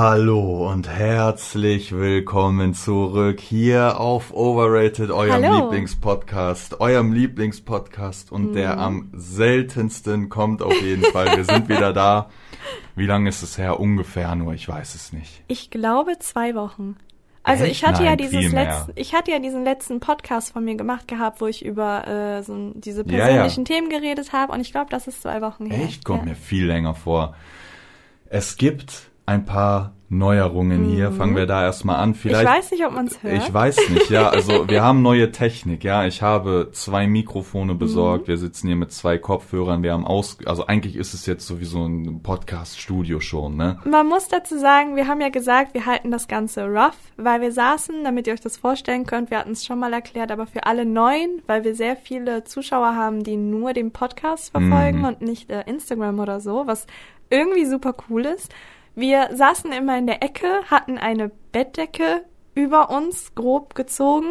Hallo und herzlich willkommen zurück hier auf Overrated, eurem Hallo. Lieblingspodcast, eurem Lieblingspodcast und der Mhm. am seltensten kommt auf jeden Fall. Wir sind wieder da. Wie lange ist es her? Ungefähr nur, ich weiß es nicht. Ich glaube zwei Wochen. Also Echt? ich hatte ja Nein, dieses viel mehr. letzten, ich hatte ja diesen letzten Podcast von mir gemacht gehabt, wo ich über äh, so diese Ja, ja. persönlichen Themen geredet habe und ich glaube, das ist zwei Wochen her. Echt? Kommt ja. mir viel länger vor. Es gibt ein paar Neuerungen hier. Fangen wir da erstmal an. Mhm. Ich Vielleicht weiß nicht, ob man es hört. Ich weiß nicht, ja. Also wir haben neue Technik, ja. Ich habe zwei Mikrofone besorgt. Mhm. Wir sitzen hier mit zwei Kopfhörern. Wir haben aus, also eigentlich ist es jetzt sowieso ein Podcast-Studio schon, ne? Man muss dazu sagen, wir haben ja gesagt, wir halten das Ganze rough, weil wir saßen, damit ihr euch das vorstellen könnt, wir hatten es schon mal erklärt, aber für alle Neuen, weil wir sehr viele Zuschauer haben, die nur den Podcast verfolgen Mhm. und nicht äh, Instagram oder so, was irgendwie super cool ist. Wir saßen immer in der Ecke, hatten eine Bettdecke über uns grob gezogen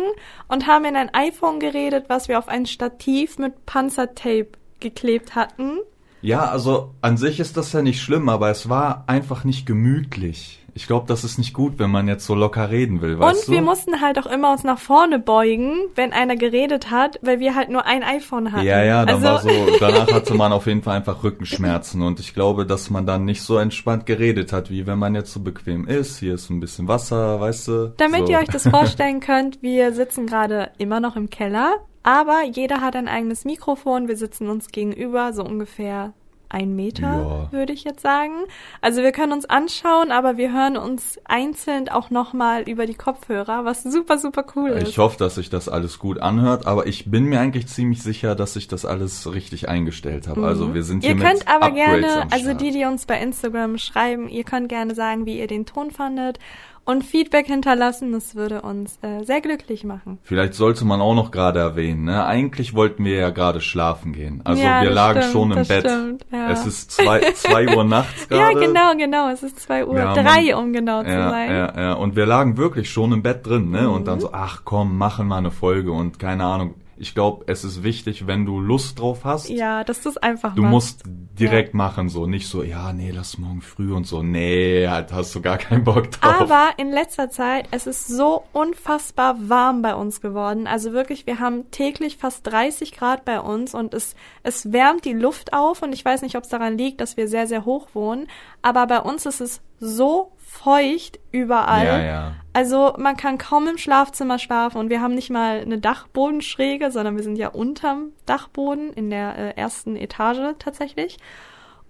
und haben in ein iPhone geredet, was wir auf ein Stativ mit Panzertape geklebt hatten. Ja, also an sich ist das ja nicht schlimm, aber es war einfach nicht gemütlich. Ich glaube, das ist nicht gut, wenn man jetzt so locker reden will, weißt und wir du? mussten halt auch immer uns nach vorne beugen, wenn einer geredet hat, weil wir halt nur ein iPhone hatten. Ja, ja, dann also, war so, danach hatte man auf jeden Fall einfach Rückenschmerzen und ich glaube, dass man dann nicht so entspannt geredet hat, wie wenn man jetzt so bequem ist. Hier ist ein bisschen Wasser, weißt du? Damit so. ihr euch das vorstellen könnt, wir sitzen gerade immer noch im Keller, aber jeder hat ein eigenes Mikrofon. Wir sitzen uns gegenüber, so ungefähr ein Meter, Ja. würde ich jetzt sagen. Also wir können uns anschauen, aber wir hören uns einzeln auch nochmal über die Kopfhörer, was super, super cool ist. Ich hoffe, dass sich das alles gut anhört, aber ich bin mir eigentlich ziemlich sicher, dass ich das alles richtig eingestellt habe. Also wir sind hier Mhm. Ihr könnt aber Upgrades gerne, also die, die uns bei Instagram schreiben, ihr könnt gerne sagen, wie ihr den Ton fandet und Feedback hinterlassen. Das würde uns äh, sehr glücklich machen. Vielleicht sollte man auch noch gerade erwähnen, ne? Eigentlich wollten wir ja gerade schlafen gehen. Also Ja, wir lagen stimmt, schon im Bett. stimmt, ja. Es ist zwei, zwei Uhr nachts Ja, gerade. genau, genau. Es ist zwei Uhr, Ja, drei, man- um genau zu Ja, sein. Mhm. ja, ja. Und wir lagen wirklich schon im Bett drin, ne? Und dann so, ach komm, machen wir eine Folge und keine Ahnung. Ich glaube, es ist wichtig, wenn du Lust drauf hast. Ja, dass du es einfach Du machst. musst direkt machen, so nicht so, ja, nee, lass morgen früh und so. Nee, halt hast du gar keinen Bock drauf. Aber in letzter Zeit, es ist so unfassbar warm bei uns geworden. Also wirklich, wir haben täglich fast 30 Grad bei uns und es, es wärmt die Luft auf und ich weiß nicht, ob es daran liegt, dass wir sehr, sehr hoch wohnen. Aber bei uns ist es so feucht überall. Ja, ja. Also man kann kaum im Schlafzimmer schlafen und wir haben nicht mal eine Dachbodenschräge, sondern wir sind ja unterm Dachboden in der äh, ersten Etage tatsächlich.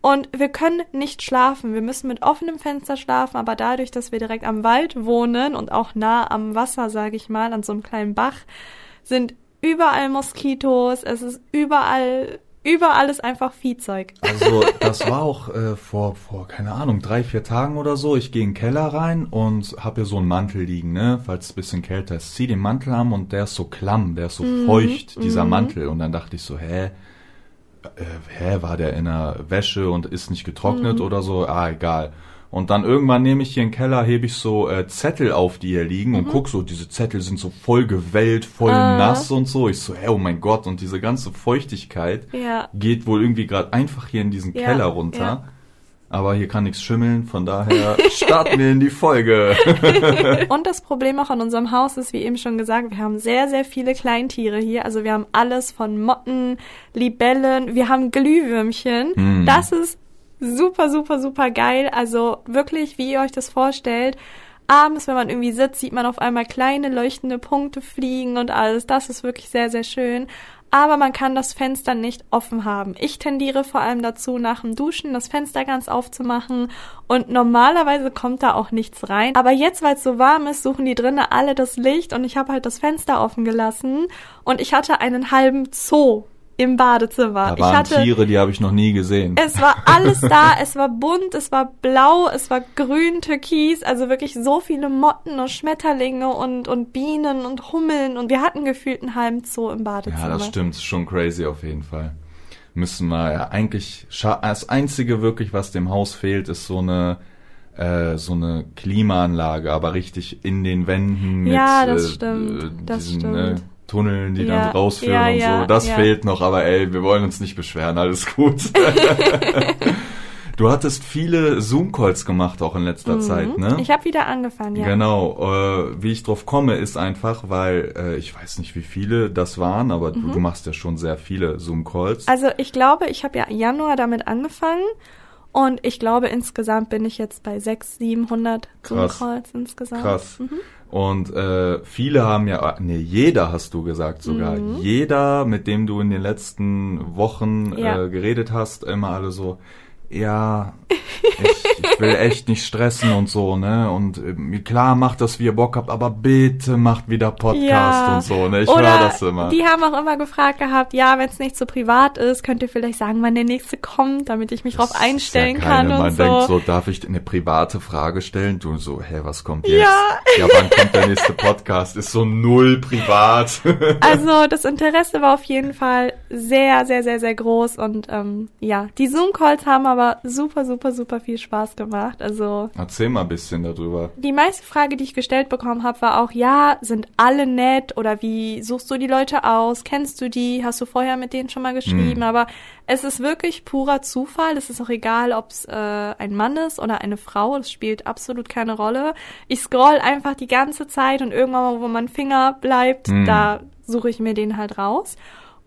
Und wir können nicht schlafen. Wir müssen mit offenem Fenster schlafen, aber dadurch, dass wir direkt am Wald wohnen und auch nah am Wasser, sage ich mal, an so einem kleinen Bach, sind überall Moskitos, es ist überall, überall ist einfach Viehzeug. Also das war auch äh, vor, vor, keine Ahnung, drei, vier Tagen oder so. Ich gehe in den Keller rein und habe hier so einen Mantel liegen, ne, falls es ein bisschen kälter ist. Zieh den Mantel an und der ist so klamm, der ist so feucht, dieser Mantel. Und dann dachte ich so, hä, äh, hä, war der in der Wäsche und ist nicht getrocknet oder so? Ah, egal. Und dann irgendwann nehme ich hier in den Keller, hebe ich so äh, Zettel auf, die hier liegen und guck so, diese Zettel sind so voll gewellt, voll Ah. nass und so. Ich so, hä, oh mein Gott, und diese ganze Feuchtigkeit Ja. geht wohl irgendwie gerade einfach hier in diesen Ja, Keller runter. ja. Aber hier kann nichts schimmeln, von daher starten wir in die Folge. Und das Problem auch an unserem Haus ist, wie eben schon gesagt, wir haben sehr, sehr viele Kleintiere hier. Also wir haben alles von Motten, Libellen, wir haben Glühwürmchen. Hm. Das ist super, super, super geil. Also wirklich, wie ihr euch das vorstellt. Abends, wenn man irgendwie sitzt, sieht man auf einmal kleine leuchtende Punkte fliegen und alles. Das ist wirklich sehr, sehr schön. Aber man kann das Fenster nicht offen haben. Ich tendiere vor allem dazu, nach dem Duschen das Fenster ganz aufzumachen. Und normalerweise kommt da auch nichts rein. Aber jetzt, weil es so warm ist, suchen die drinnen alle das Licht und ich habe halt das Fenster offen gelassen. Und ich hatte einen halben Zoo im Badezimmer. Da ich waren hatte Tiere, die habe ich noch nie gesehen. es war alles da, es war bunt, es war blau, es war grün, türkis, also wirklich so viele Motten und Schmetterlinge und, und Bienen und Hummeln und wir hatten gefühlt einen halben Zoo im Badezimmer. Ja, das stimmt, schon crazy auf jeden Fall. Müssen wir ja eigentlich, das einzige wirklich, was dem Haus fehlt, ist so eine, äh, so eine Klimaanlage, aber richtig in den Wänden mit Ja, das äh, stimmt, äh, das diesen stimmt. Äh, Tunneln, die Ja, dann rausführen ja, und ja, so. Das fehlt noch, aber ey, wir wollen uns nicht beschweren, alles gut. Du hattest viele Zoom-Calls gemacht auch in letzter Zeit, ne? Ich habe wieder angefangen, ja. Genau. Äh, wie ich drauf komme, ist einfach, weil äh, ich weiß nicht, wie viele das waren, aber du, du machst ja schon sehr viele Zoom-Calls. Mhm. Also ich glaube, ich habe ja Januar damit angefangen und ich glaube insgesamt bin ich jetzt bei 600, 700 Krass. Zoom-Calls insgesamt. Krass. Und äh, viele haben ja, nee, jeder hast du gesagt sogar, jeder, mit dem du in den letzten Wochen Ja. äh, geredet hast, immer alle so, ja, ich, ich will echt nicht stressen und so, ne? Und äh, klar macht das, wie ihr Bock habt, aber bitte macht wieder Podcast Ja. und so, ne? Ich höre das immer. die haben auch immer gefragt gehabt, ja, wenn es nicht so privat ist, könnt ihr vielleicht sagen, wann der nächste kommt, damit ich mich drauf Das ist einstellen ja kann keine, und Man so. denkt so, darf ich eine private Frage stellen? Du so, hä, was kommt jetzt? Ja. ja, wann kommt der nächste Podcast? Ist so null privat. Also das Interesse war auf jeden Fall sehr, sehr, sehr, sehr groß und ähm, ja, die Zoom-Calls haben aber super, super, super viel Spaß gemacht. Also Erzähl mal ein bisschen darüber. die meiste Frage, die ich gestellt bekommen habe, war auch, ja, sind alle nett oder wie suchst du die Leute aus? Kennst du die? Hast du vorher mit denen schon mal geschrieben? Aber es ist wirklich purer Zufall. Es ist auch egal, ob es äh, ein Mann ist oder eine Frau. Das spielt absolut keine Rolle. Ich scroll einfach die ganze Zeit und irgendwann, wo mein Finger bleibt, da suche ich mir den halt raus.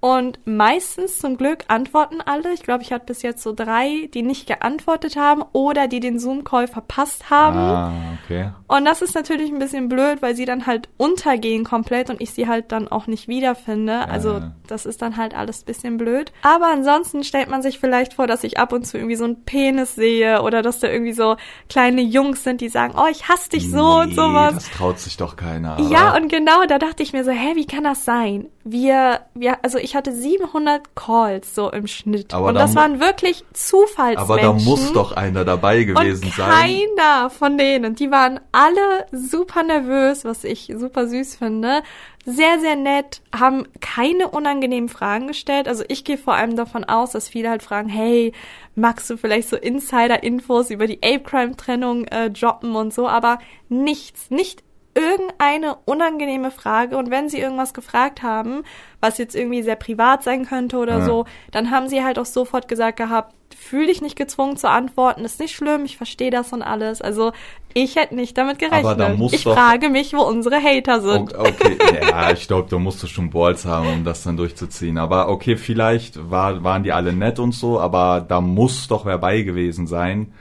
Und meistens zum Glück antworten alle. Ich glaube, ich hatte bis jetzt so drei, die nicht geantwortet haben oder die den Zoom-Call verpasst haben. Ah, okay. Und das ist natürlich ein bisschen blöd, weil sie dann halt untergehen komplett und ich sie halt dann auch nicht wiederfinde. Also Ja. das ist dann halt alles ein bisschen blöd. Aber ansonsten stellt man sich vielleicht vor, dass ich ab und zu irgendwie so einen Penis sehe oder dass da irgendwie so kleine Jungs sind, die sagen, oh, ich hasse dich so und Nee, sowas. Das traut sich doch keiner. Ja, oder? und genau, da dachte ich mir so, hä, wie kann das sein? Wir, wir, also ich hatte 700 Calls so im Schnitt. Aber und da das waren wirklich Zufallsmenschen. aber da muss doch einer dabei gewesen und sein. keiner von denen, die waren alle super nervös, was ich super süß finde. Sehr, sehr nett, haben keine unangenehmen Fragen gestellt. Also ich gehe vor allem davon aus, dass viele halt fragen, hey, magst du vielleicht so Insider-Infos über die Ape-Crime-Trennung äh, droppen und so, aber nichts, nicht irgendeine unangenehme Frage und wenn sie irgendwas gefragt haben, was jetzt irgendwie sehr privat sein könnte oder Ja. so, dann haben sie halt auch sofort gesagt gehabt, fühl dich nicht gezwungen zu antworten, ist nicht schlimm, ich verstehe das und alles. Also ich hätte nicht damit gerechnet. Aber da muss ich doch- frage mich, wo unsere Hater sind. O- Okay, ja, ich glaube, da musst du schon Balls haben, um das dann durchzuziehen. Aber okay, vielleicht war, waren die alle nett und so, aber da muss doch wer bei gewesen sein,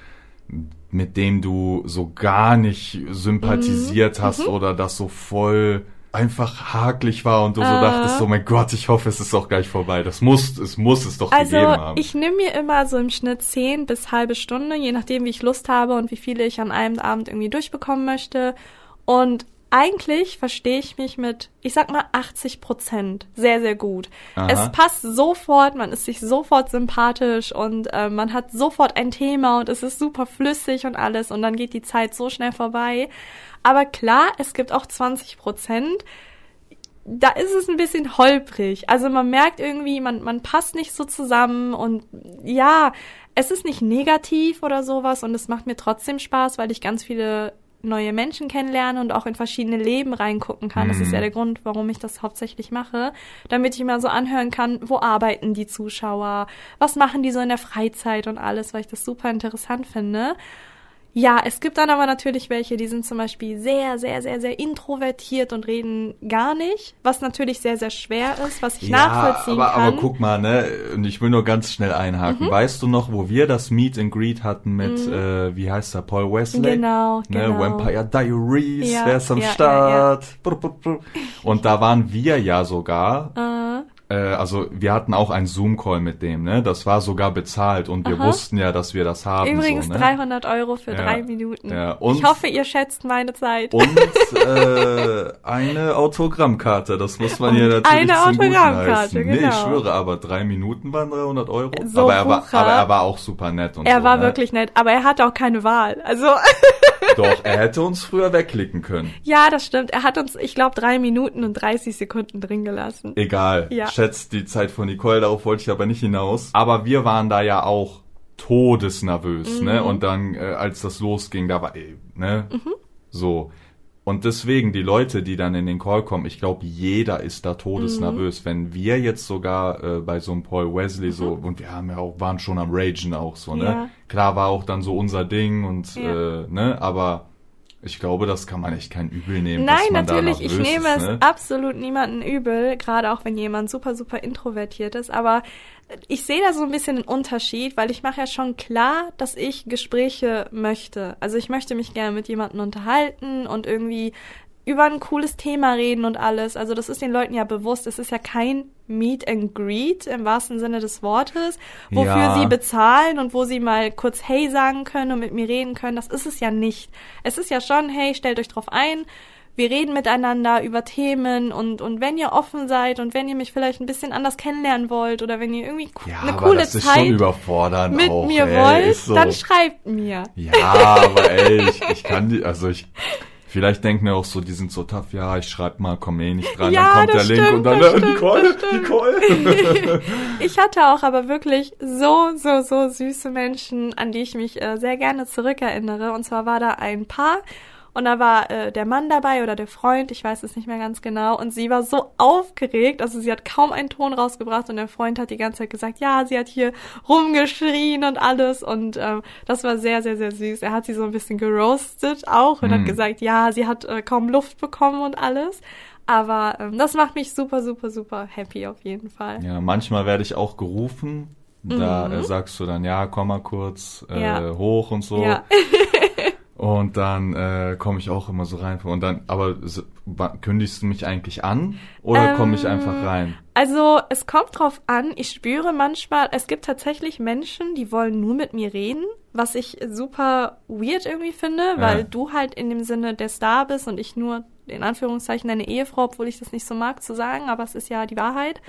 mit dem du so gar nicht sympathisiert Mhm. hast oder das so voll einfach haklich war und du so Äh. dachtest, so mein Gott, ich hoffe, es ist doch gleich vorbei. Das muss, es muss es doch Also gegeben haben. ich nehme mir immer so im Schnitt zehn bis halbe Stunde, je nachdem, wie ich Lust habe und wie viele ich an einem Abend irgendwie durchbekommen möchte. Und eigentlich verstehe ich mich mit, ich sag mal, 80 Prozent sehr, sehr gut. Aha. Es passt sofort, man ist sich sofort sympathisch und äh, man hat sofort ein Thema und es ist super flüssig und alles und dann geht die Zeit so schnell vorbei. Aber klar, es gibt auch 20 Prozent, da ist es ein bisschen holprig. Also man merkt irgendwie, man, man passt nicht so zusammen und ja, es ist nicht negativ oder sowas und es macht mir trotzdem Spaß, weil ich ganz viele neue Menschen kennenlerne und auch in verschiedene Leben reingucken kann. Das ist ja der Grund, warum ich das hauptsächlich mache, damit ich mal so anhören kann, wo arbeiten die Zuschauer, was machen die so in der Freizeit und alles, weil ich das super interessant finde. Ja, es gibt dann aber natürlich welche, die sind zum Beispiel sehr, sehr, sehr, sehr introvertiert und reden gar nicht, was natürlich sehr, sehr schwer ist, was ich nachvollziehen aber, kann. Mhm. aber guck mal, ne, und ich will nur ganz schnell einhaken. Weißt du noch, wo wir das Meet and Greet hatten mit, äh, wie heißt er, Paul Wesley? Genau, ne, genau. Vampire Diaries, Ja, wer ist am ja, ja, Start? Brr, brr, brr. Und da waren wir ja sogar, Äh, äh, also wir hatten auch einen Zoom-Call mit dem, ne, das war sogar bezahlt und wir Aha. wussten ja, dass wir das haben. übrigens so, ne? 300 Euro für Ja, drei Minuten. ja, und- ich hoffe, ihr schätzt meine Zeit. Und äh, eine Autogrammkarte, das muss man hier Und natürlich eine Autogrammkarte, heißen. Nee, ich genau. schwöre, aber drei Minuten waren 300 Euro. So aber, er war, aber er war auch super nett und er so. war ne? wirklich nett, aber er hatte auch keine Wahl. Also Doch, er hätte uns früher wegklicken können. ja, das stimmt. Er hat uns, ich glaube, drei Minuten und 30 Sekunden drin gelassen. Egal. Ja. Schätzt die Zeit von Nicole, darauf wollte ich aber nicht hinaus. Aber wir waren da ja auch todesnervös, Mhm. ne? Und dann, äh, als das losging, da war, äh, ne? Mhm. So. Und deswegen, die Leute, die dann in den Call kommen, ich glaube, jeder ist da todesnervös. Mhm. Wenn wir jetzt sogar äh, bei so einem Paul Wesley mhm. so, und wir haben ja auch, waren schon am Ragen auch so, ne? Ja. Klar war auch dann so unser Ding und, ja. äh, ne, aber ich glaube, das kann man echt kein Übel nehmen. Nein, natürlich, ich nehme ist, ne? es absolut niemanden übel, gerade auch wenn jemand super, super introvertiert ist. Aber ich sehe da so ein bisschen einen Unterschied, weil ich mache ja schon klar, dass ich Gespräche möchte. Also ich möchte mich gerne mit jemandem unterhalten und irgendwie über ein cooles Thema reden und alles. Also das ist den Leuten ja bewusst. Es ist ja kein Meet and Greet im wahrsten Sinne des Wortes, wofür ja. sie bezahlen und wo sie mal kurz Hey sagen können und mit mir reden können. Das ist es ja nicht. Es ist ja schon, hey, stellt euch drauf ein wir reden miteinander über Themen und, und wenn ihr offen seid und wenn ihr mich vielleicht ein bisschen anders kennenlernen wollt oder wenn ihr irgendwie ja, eine coole Zeit mit auch, mir ey, wollt, so. dann schreibt mir. Ja, aber ey, ich, ich kann die, also ich, Vielleicht denken ja auch so, die sind so tough, ja, ich schreib mal, komm eh nicht dran, ja, dann kommt der stimmt, Link und dann, äh, stimmt, Nicole, Nicole. ich hatte auch aber wirklich so, so, so süße Menschen, an die ich mich äh, sehr gerne zurückerinnere. Und zwar war da ein Paar und da war äh, der Mann dabei oder der Freund, ich weiß es nicht mehr ganz genau. Und sie war so aufgeregt, also sie hat kaum einen Ton rausgebracht und der Freund hat die ganze Zeit gesagt, ja, sie hat hier rumgeschrien und alles. Und ähm, das war sehr, sehr, sehr süß. Er hat sie so ein bisschen geroastet auch und mhm. hat gesagt, ja, sie hat äh, kaum Luft bekommen und alles. Aber ähm, das macht mich super, super, super happy auf jeden Fall. Ja, manchmal werde ich auch gerufen. Da mhm. äh, sagst du dann, ja, komm mal kurz äh, ja. hoch und so. Ja. Und dann äh, komme ich auch immer so rein. Und dann, aber so, kündigst du mich eigentlich an oder ähm, komme ich einfach rein? Also es kommt drauf an. Ich spüre manchmal, es gibt tatsächlich Menschen, die wollen nur mit mir reden, was ich super weird irgendwie finde, ja. weil du halt in dem Sinne der Star bist und ich nur in Anführungszeichen deine Ehefrau, obwohl ich das nicht so mag zu sagen, aber es ist ja die Wahrheit.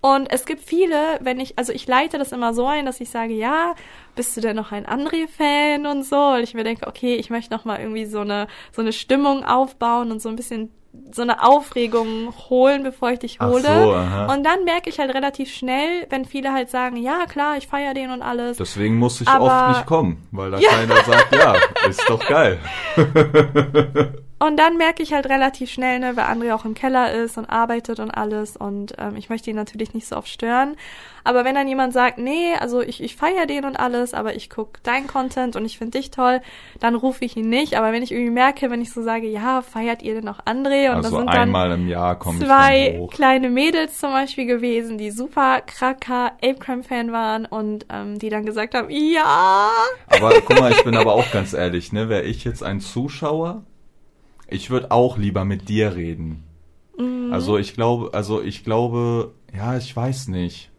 Und es gibt viele, wenn ich, also ich leite das immer so ein, dass ich sage, ja, bist du denn noch ein André-Fan und so? Weil ich mir denke, okay, ich möchte noch mal irgendwie so eine, so eine Stimmung aufbauen und so ein bisschen so eine Aufregung holen, bevor ich dich hole. So, und dann merke ich halt relativ schnell, wenn viele halt sagen, ja klar, ich feiere den und alles. Deswegen muss ich oft nicht kommen, weil da ja. keiner sagt, ja, ist doch geil. Und dann merke ich halt relativ schnell, ne, weil André auch im Keller ist und arbeitet und alles und ähm, ich möchte ihn natürlich nicht so oft stören. Aber wenn dann jemand sagt, nee, also ich, ich feiere den und alles, aber ich guck dein Content und ich finde dich toll, dann rufe ich ihn nicht. Aber wenn ich irgendwie merke, wenn ich so sage, ja, feiert ihr denn auch André? Und also das sind einmal im Jahr kommen zwei kleine Mädels zum Beispiel gewesen, die super kracker Ape Crime Fan waren und ähm, die dann gesagt haben, ja. Aber guck mal, ich bin aber auch ganz ehrlich, ne, wäre ich jetzt ein Zuschauer, ich würde auch lieber mit dir reden. Mhm. Also ich glaube, also ich glaube, ja, ich weiß nicht.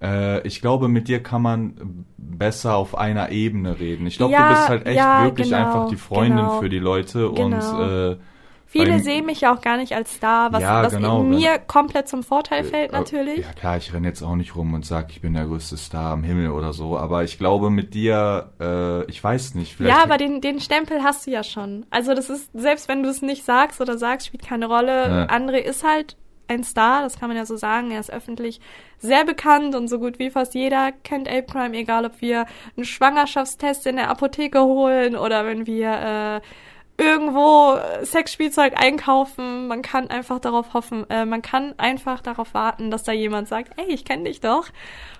Äh, ich glaube, mit dir kann man besser auf einer Ebene reden. Ich glaube, ja, du bist halt echt ja, wirklich genau, einfach die Freundin genau, für die Leute genau. und äh, Viele sehen mich ja auch gar nicht als Star, was, ja, was genau, mir komplett zum Vorteil äh, fällt natürlich. Ja klar, ich renne jetzt auch nicht rum und sag, ich bin der größte Star am Himmel oder so, aber ich glaube mit dir, äh, ich weiß nicht. Vielleicht ja, aber den, den Stempel hast du ja schon. Also das ist, selbst wenn du es nicht sagst oder sagst, spielt keine Rolle. Ja. André ist halt ein Star, das kann man ja so sagen. Er ist öffentlich sehr bekannt und so gut wie fast jeder kennt Ape Crime, egal ob wir einen Schwangerschaftstest in der Apotheke holen oder wenn wir äh, irgendwo Sexspielzeug einkaufen. Man kann einfach darauf hoffen, äh, man kann einfach darauf warten, dass da jemand sagt, ey, ich kenne dich doch.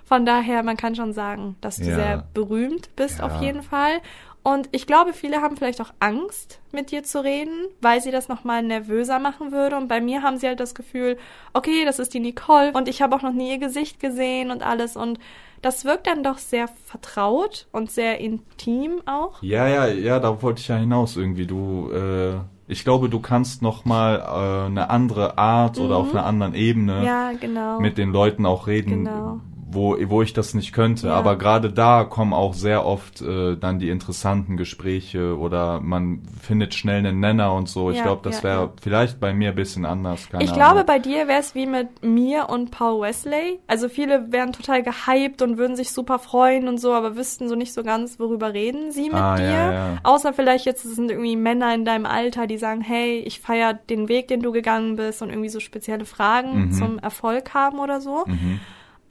Von daher, man kann schon sagen, dass du ja. sehr berühmt bist ja. auf jeden Fall. Und ich glaube, viele haben vielleicht auch Angst, mit dir zu reden, weil sie das nochmal nervöser machen würde. Und bei mir haben sie halt das Gefühl, okay, das ist die Nicole und ich habe auch noch nie ihr Gesicht gesehen und alles. Und das wirkt dann doch sehr vertraut und sehr intim auch. Ja, ja, ja, da wollte ich ja hinaus irgendwie. Du, äh, ich glaube, du kannst noch mal äh, eine andere Art mhm. oder auf einer anderen Ebene ja, genau. mit den Leuten auch reden, genau wo, wo ich das nicht könnte. Ja. Aber gerade da kommen auch sehr oft äh, dann die interessanten Gespräche oder man findet schnell einen Nenner und so. Ich ja, glaube, das wäre ja, vielleicht bei mir ein bisschen anders. ich Ahnung. glaube, bei dir wäre es wie mit mir und Paul Wesley. Also viele wären total gehypt und würden sich super freuen und so, aber wüssten so nicht so ganz, worüber reden sie mit ah, dir. Außer vielleicht jetzt sind irgendwie Männer in deinem Alter, die sagen, hey, ich feiere den Weg, den du gegangen bist und irgendwie so spezielle Fragen mhm. zum Erfolg haben oder so. Mhm.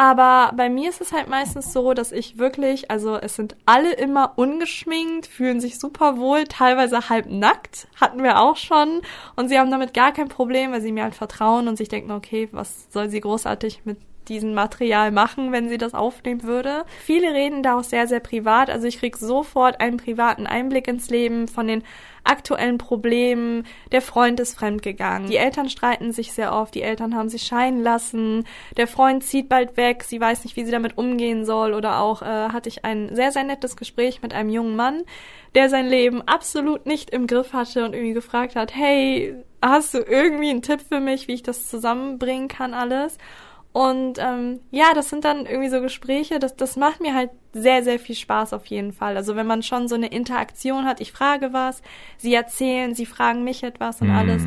Aber bei mir ist es halt meistens so, dass ich wirklich, also es sind alle immer ungeschminkt, fühlen sich super wohl, teilweise halb nackt, hatten wir auch schon. Und sie haben damit gar kein Problem, weil sie mir halt vertrauen und sich denken, okay, was soll sie großartig mit diesem Material machen, wenn sie das aufnehmen würde. Viele reden da auch sehr, sehr privat. Also ich krieg sofort einen privaten Einblick ins Leben von den aktuellen Problemen. Der Freund ist fremdgegangen. Die Eltern streiten sich sehr oft. Die Eltern haben sich scheiden lassen. Der Freund zieht bald weg. Sie weiß nicht, wie sie damit umgehen soll. Oder auch äh, hatte ich ein sehr, sehr nettes Gespräch mit einem jungen Mann, der sein Leben absolut nicht im Griff hatte und irgendwie gefragt hat, hey, hast du irgendwie einen Tipp für mich, wie ich das zusammenbringen kann alles? Und ähm, ja, das sind dann irgendwie so Gespräche, das, das macht mir halt sehr, sehr viel Spaß auf jeden Fall. Also wenn man schon so eine Interaktion hat, ich frage was, sie erzählen, sie fragen mich etwas und mm. alles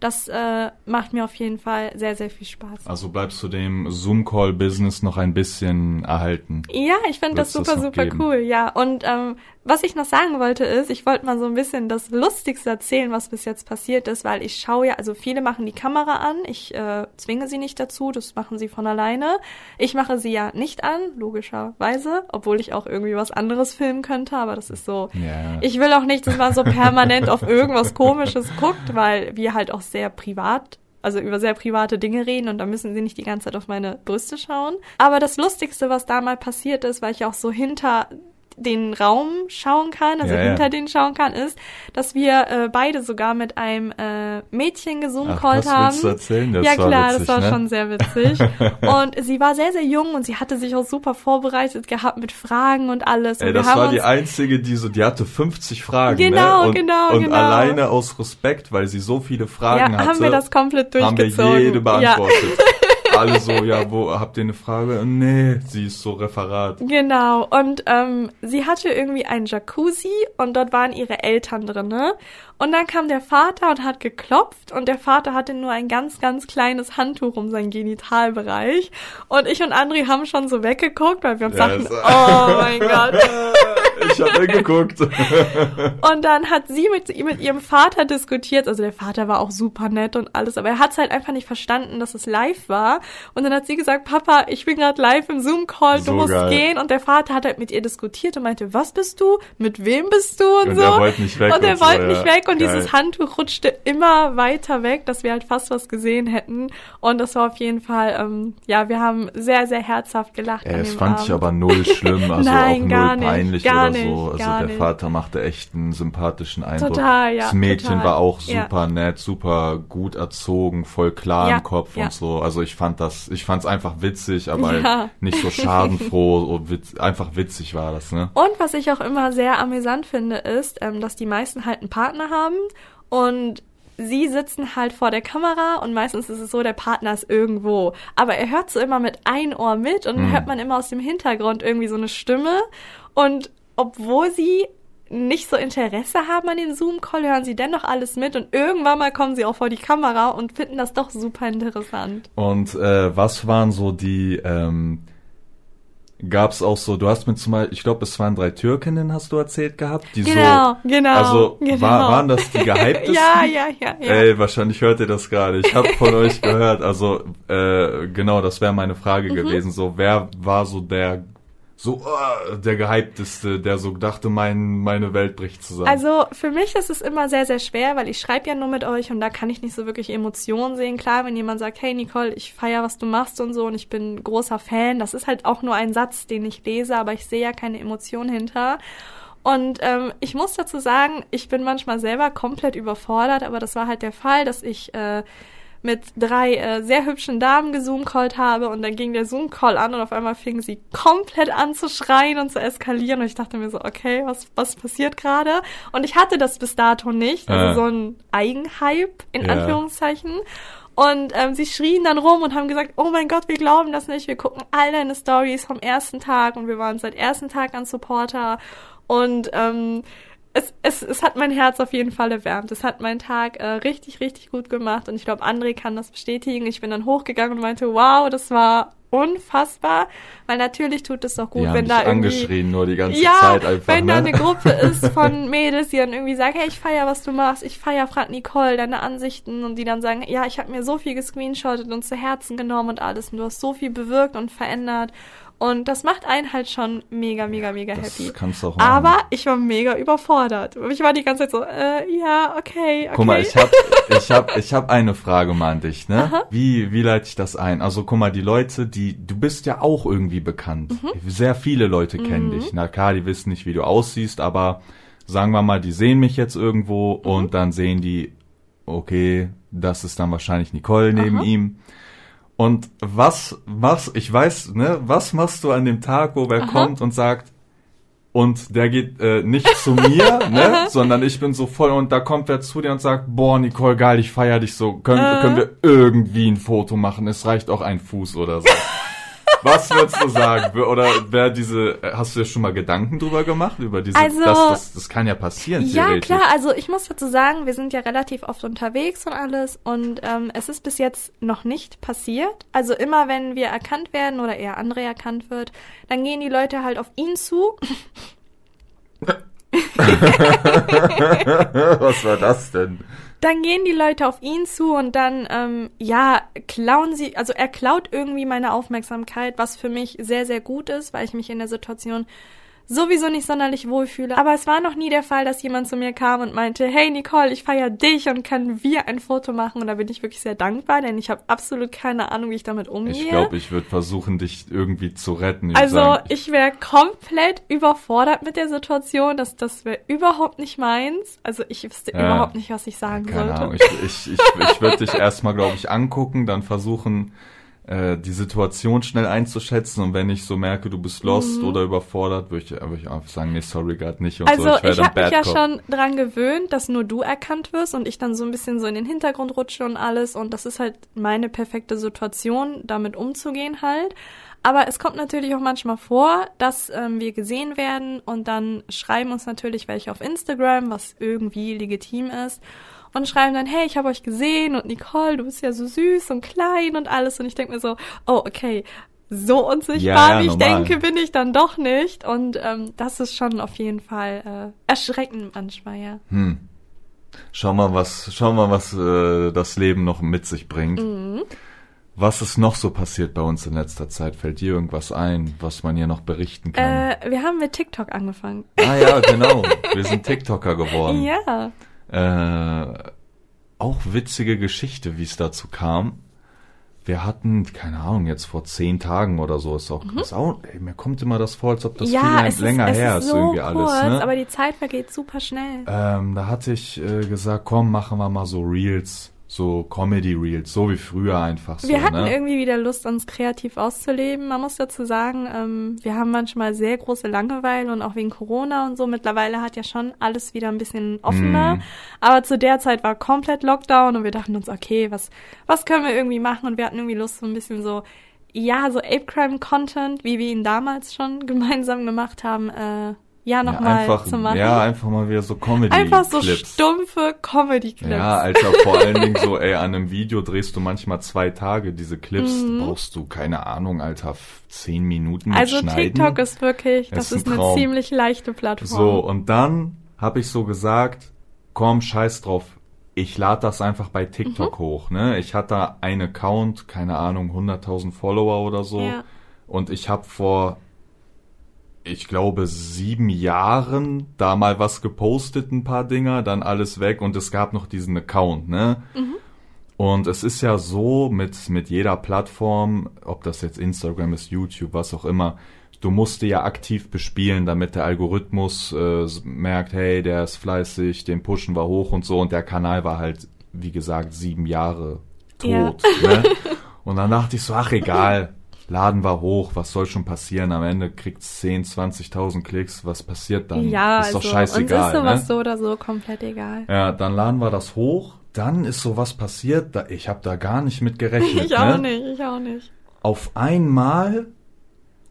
das äh, macht mir auf jeden Fall sehr, sehr viel Spaß. Also bleibst du dem Zoom-Call-Business noch ein bisschen erhalten? Ja, ich finde das super, das super geben? cool, ja. Und ähm, was ich noch sagen wollte ist, ich wollte mal so ein bisschen das Lustigste erzählen, was bis jetzt passiert ist, weil ich schaue ja, also viele machen die Kamera an, ich äh, zwinge sie nicht dazu, das machen sie von alleine. Ich mache sie ja nicht an, logischerweise, obwohl ich auch irgendwie was anderes filmen könnte, aber das ist so, yeah. ich will auch nicht, dass man so permanent auf irgendwas Komisches guckt, weil wir halt auch sehr privat also über sehr private Dinge reden und da müssen sie nicht die ganze Zeit auf meine Brüste schauen. Aber das Lustigste, was da mal passiert ist, weil ich auch so hinter den Raum schauen kann, also ja, hinter ja. den schauen kann, ist, dass wir äh, beide sogar mit einem äh, Mädchen gezoomcallt haben. Du erzählen? Das ja klar, witzig, das war ne? schon sehr witzig. und sie war sehr, sehr jung und sie hatte sich auch super vorbereitet gehabt mit Fragen und alles. Ey, und das war die einzige, die so, die hatte 50 Fragen. Genau, ne? und, genau, und genau. alleine aus Respekt, weil sie so viele Fragen ja, hatte. haben wir das komplett durchgezogen. Haben wir jede beantwortet. Ja. alle so, ja, wo habt ihr eine Frage? Nee, sie ist so Referat. Genau. Und ähm, sie hatte irgendwie ein Jacuzzi und dort waren ihre Eltern drin, ne? Und dann kam der Vater und hat geklopft und der Vater hatte nur ein ganz, ganz kleines Handtuch um seinen Genitalbereich. Und ich und André haben schon so weggeguckt, weil wir uns yes. dachten, oh mein Gott. ich habe weggeguckt. und dann hat sie mit, mit ihrem Vater diskutiert. Also der Vater war auch super nett und alles, aber er hat es halt einfach nicht verstanden, dass es live war. Und dann hat sie gesagt, Papa, ich bin gerade live im Zoom-Call, so du musst geil. gehen. Und der Vater hat halt mit ihr diskutiert und meinte, was bist du? Mit wem bist du? Und, und so. Er wollte nicht weg. Und er so, wollte ja. nicht weg und Geil. dieses Handtuch rutschte immer weiter weg, dass wir halt fast was gesehen hätten. Und das war auf jeden Fall, ähm, ja, wir haben sehr, sehr herzhaft gelacht. Ey, das fand Abend. ich aber null schlimm, also Nein, auch gar null peinlich nicht, gar so. Also der nicht. Vater machte echt einen sympathischen Eindruck. Total, ja. Das Mädchen total. war auch super ja. nett, super gut erzogen, voll klar ja, im Kopf ja. und so. Also ich fand das, ich fand es einfach witzig, aber nicht so schadenfroh, witz, einfach witzig war das, ne? Und was ich auch immer sehr amüsant finde, ist, ähm, dass die meisten halt einen Partner haben und sie sitzen halt vor der Kamera und meistens ist es so, der Partner ist irgendwo. Aber er hört so immer mit ein Ohr mit und dann mhm. hört man immer aus dem Hintergrund irgendwie so eine Stimme. Und obwohl sie nicht so Interesse haben an dem Zoom-Call, hören sie dennoch alles mit und irgendwann mal kommen sie auch vor die Kamera und finden das doch super interessant. Und äh, was waren so die ähm, gab es auch so, du hast mir zum Beispiel, ich glaube, es waren drei Türkinnen, hast du erzählt gehabt, die genau, so, genau, also genau. War, waren das die gehyptesten? ja, ja, ja, ja. Ey, wahrscheinlich hört ihr das gerade. Ich habe von euch gehört, also äh, genau, das wäre meine Frage mhm. gewesen. So, wer war so der so uh, der gehypteste, der so dachte, mein, meine Welt bricht zusammen. Also für mich ist es immer sehr, sehr schwer, weil ich schreibe ja nur mit euch und da kann ich nicht so wirklich Emotionen sehen. Klar, wenn jemand sagt, hey Nicole, ich feier, was du machst und so und ich bin großer Fan, das ist halt auch nur ein Satz, den ich lese, aber ich sehe ja keine Emotion hinter. Und ähm, ich muss dazu sagen, ich bin manchmal selber komplett überfordert, aber das war halt der Fall, dass ich äh, mit drei äh, sehr hübschen Damen gezoomcallt habe und dann ging der Zoom-Call an und auf einmal fingen sie komplett an zu schreien und zu eskalieren und ich dachte mir so, okay, was, was passiert gerade? Und ich hatte das bis dato nicht, also äh. so ein Eigenhype in ja. Anführungszeichen. Und ähm, sie schrien dann rum und haben gesagt, oh mein Gott, wir glauben das nicht, wir gucken all deine Stories vom ersten Tag und wir waren seit ersten Tag an Supporter und ähm, es, es, es hat mein Herz auf jeden Fall erwärmt. Es hat meinen Tag äh, richtig, richtig gut gemacht und ich glaube, André kann das bestätigen. Ich bin dann hochgegangen und meinte, wow, das war unfassbar, weil natürlich tut es doch gut, Die wenn da irgendwie angeschrien nur die ganze ja, Zeit einfach, wenn ne? da eine Gruppe ist von Mädels, die dann irgendwie sagen, hey, ich feier, was du machst, ich feier, frag Nicole, deine Ansichten und die dann sagen, ja, ich habe mir so viel gescreenshottet und zu Herzen genommen und alles und du hast so viel bewirkt und verändert und das macht einen halt schon mega, mega, mega das happy. kannst du auch machen. Aber ich war mega überfordert. Ich war die ganze Zeit so, äh, ja, okay, okay. Guck mal, ich hab, ich hab, ich hab eine Frage mal an dich, ne? Aha. Wie, wie leite ich das ein? Also guck mal, die Leute, die, du bist ja auch irgendwie bekannt. Mhm. Sehr viele Leute kennen dich. Na klar, die wissen nicht, wie du aussiehst, aber sagen wir mal, die sehen mich jetzt irgendwo Mhm. und dann sehen die, okay, das ist dann wahrscheinlich Nicole neben Aha. ihm. Und was, was, ich weiß, ne, was machst du an dem Tag, wo wer Aha. kommt und sagt, und der geht äh, nicht zu mir, ne, sondern ich bin so voll und da kommt wer zu dir und sagt, boah, Nicole, geil, ich feier dich so. Können, Äh. können wir irgendwie ein Foto machen? Es reicht auch ein Fuß oder so. Was würdest du sagen? Oder wer diese, äh, hast du dir schon mal Gedanken drüber gemacht? Über diese, Also- das, das, das kann ja passieren, Ja, klar, also ich muss dazu sagen, wir sind ja relativ oft unterwegs und alles und ähm, es ist bis jetzt noch nicht passiert. Also immer wenn wir erkannt werden oder eher André erkannt wird, dann gehen die Leute halt auf ihn zu. Was war das denn? Dann gehen die Leute auf ihn zu und dann, ähm, ja, klauen sie, also er klaut irgendwie meine Aufmerksamkeit, was für mich sehr, sehr gut ist, weil ich mich in der Situation sowieso nicht sonderlich wohlfühle. Aber es war noch nie der Fall, dass jemand zu mir kam und meinte, hey Nicole, ich feier dich und können wir ein Foto machen? Und da bin ich wirklich sehr dankbar, denn ich habe absolut keine Ahnung, wie ich damit umgehe. Ich glaube, ich würde versuchen, dich irgendwie zu retten. Ich würd Also sagen, ich wäre komplett überfordert mit der Situation. Das, das wäre überhaupt nicht meins. Also ich wüsste Ja. überhaupt nicht, was ich sagen Keine sollte. Ahnung, ich, ich, ich, ich würde dich erstmal, glaube ich, angucken, dann versuchen, äh, die Situation schnell einzuschätzen und wenn ich so merke, du bist lost oder überfordert, würde ich, würd ich einfach sagen, nee, sorry, gerade nicht und Mhm. Also so. wär ich dann habe mich ja Cop. schon dran gewöhnt, dass nur du erkannt wirst und ich dann so ein bisschen so in den Hintergrund rutsche und alles und das ist halt meine perfekte Situation, damit umzugehen halt. Aber es kommt natürlich auch manchmal vor, dass ähm, wir gesehen werden und dann schreiben uns natürlich welche auf Instagram, was irgendwie legitim ist. Und schreiben dann, hey, ich habe euch gesehen und Nicole, du bist ja so süß und klein und alles. Und ich denke mir so, oh, okay, so unsichtbar, Ja, ja, wie ich normal. denke, bin ich dann doch nicht. Und ähm, das ist schon auf jeden Fall äh, erschreckend manchmal, ja. Hm. Schau mal, was, schau mal, was äh, das Leben noch mit sich bringt. Mhm. Was ist noch so passiert bei uns in letzter Zeit? Fällt dir irgendwas ein, was man hier noch berichten kann? Äh, wir haben mit TikTok angefangen. ah ja, genau. Wir sind TikToker geworden. Ja. Äh, auch witzige Geschichte, wie es dazu kam. Wir hatten, keine Ahnung, jetzt vor zehn Tagen oder so, ist auch, ist auch ey, mir kommt immer das vor, als ob das Mhm. ja, viel es ist, länger es her ist ist, so irgendwie kurz, alles. Ne? aber die Zeit vergeht super schnell. Ähm, da hatte ich äh, gesagt, komm, machen wir mal so Reels, so Comedy-Reels, so wie früher einfach so. wir hatten ne? irgendwie wieder Lust, uns kreativ auszuleben. Man muss dazu sagen, ähm, wir haben manchmal sehr große Langeweile und auch wegen Corona und so. Mittlerweile hat ja schon alles wieder ein bisschen offener. Mhm. Aber zu der Zeit war komplett Lockdown und wir dachten uns, okay, was, was können wir irgendwie machen? Und wir hatten irgendwie Lust, so ein bisschen so, ja, so Ape Crime Content, wie wir ihn damals schon gemeinsam gemacht haben, äh, ja, ja, nochmal einfach, zu machen. ja, einfach mal wieder so Comedy-Clips. Einfach so stumpfe Comedy-Clips. Ja, Alter, vor allen Dingen so, ey, an einem Video drehst du manchmal zwei Tage diese Clips, Mhm. brauchst du, keine Ahnung, Alter, zehn Minuten mit Also Schneiden. TikTok ist wirklich, das Ist ist eine ziemlich leichte Plattform. So, und dann habe ich so gesagt, komm, scheiß drauf, ich lade das einfach bei TikTok Mhm. hoch, ne? Ich hatte einen Account, keine Ahnung, 100.000 Follower oder so. Ja. Und ich habe vor, ich glaube, sieben Jahren da mal was gepostet, ein paar Dinger, dann alles weg und es gab noch diesen Account, ne? Und es ist ja so mit, mit jeder Plattform, ob das jetzt Instagram ist, YouTube, was auch immer, du musst die ja aktiv bespielen, damit der Algorithmus äh, merkt, hey, der ist fleißig, den pushen wir hoch und so und der Kanal war halt, wie gesagt, sieben Jahre tot. Ja. Ne? Und dann dachte ich so, ach egal, laden wir hoch, was soll schon passieren? Am Ende kriegt's 10, 20.000 Klicks, was passiert dann? ja, ist also, doch scheißegal. uns ist sowas ne? so oder so komplett egal. Ja, dann laden wir das hoch. Dann ist sowas passiert, da, ich habe da gar nicht mit gerechnet. Ich auch ne? nicht, ich auch nicht. Auf einmal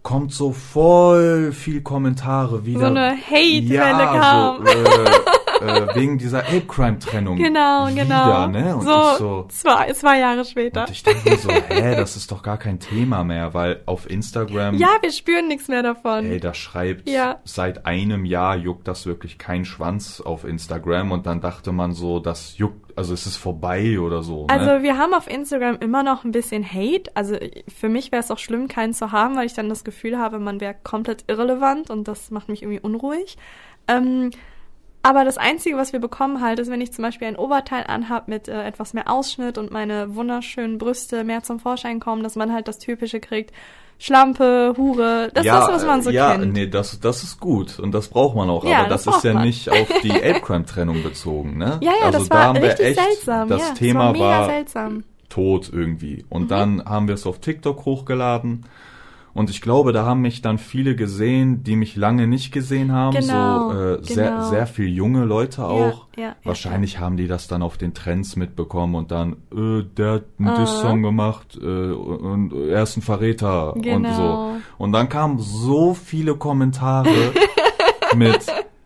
kommt so voll viel Kommentare wieder. So eine Hate-Welle ja, kam. So, äh, äh, wegen dieser Ape-Crime-Trennung. Genau, wieder, genau. Ne? Und so, ich so, zwei, zwei Jahre später. und ich denke mir so, hä, das ist doch gar kein Thema mehr, weil auf Instagram, ja, wir spüren nichts mehr davon. ey, da schreibt Ja. seit einem Jahr juckt das wirklich kein Schwanz auf Instagram und dann dachte man so, das juckt, also es ist vorbei oder so. Also ne? wir haben auf Instagram immer noch ein bisschen Hate. Also für mich wäre es auch schlimm, keinen zu haben, weil ich dann das Gefühl habe, man wäre komplett irrelevant und das macht mich irgendwie unruhig. Ähm, aber das Einzige, was wir bekommen halt, ist, wenn ich zum Beispiel ein Oberteil anhab mit äh, etwas mehr Ausschnitt und meine wunderschönen Brüste mehr zum Vorschein kommen, dass man halt das Typische kriegt. Schlampe, Hure, das ist das, was man so ja, kennt. nee, das, das ist gut und das braucht man auch, Ja, aber das das, ist ja man. nicht auf die Ape-Crime-Trennung bezogen, ne? Ja, ja, also das da war haben wir richtig echt, seltsam. Das ja, Thema das war mega war seltsam. tot irgendwie. Und dann haben wir es auf TikTok hochgeladen. Und ich glaube, da haben mich dann viele gesehen, die mich lange nicht gesehen haben. Genau, so äh, sehr, genau. sehr viel junge Leute auch. ja, ja, Wahrscheinlich haben die das dann auf den Trends mitbekommen und dann, äh, der hat einen Aha. Diss-Song gemacht äh, und er ist ein Verräter und Genau. so. Und dann kamen so viele Kommentare mit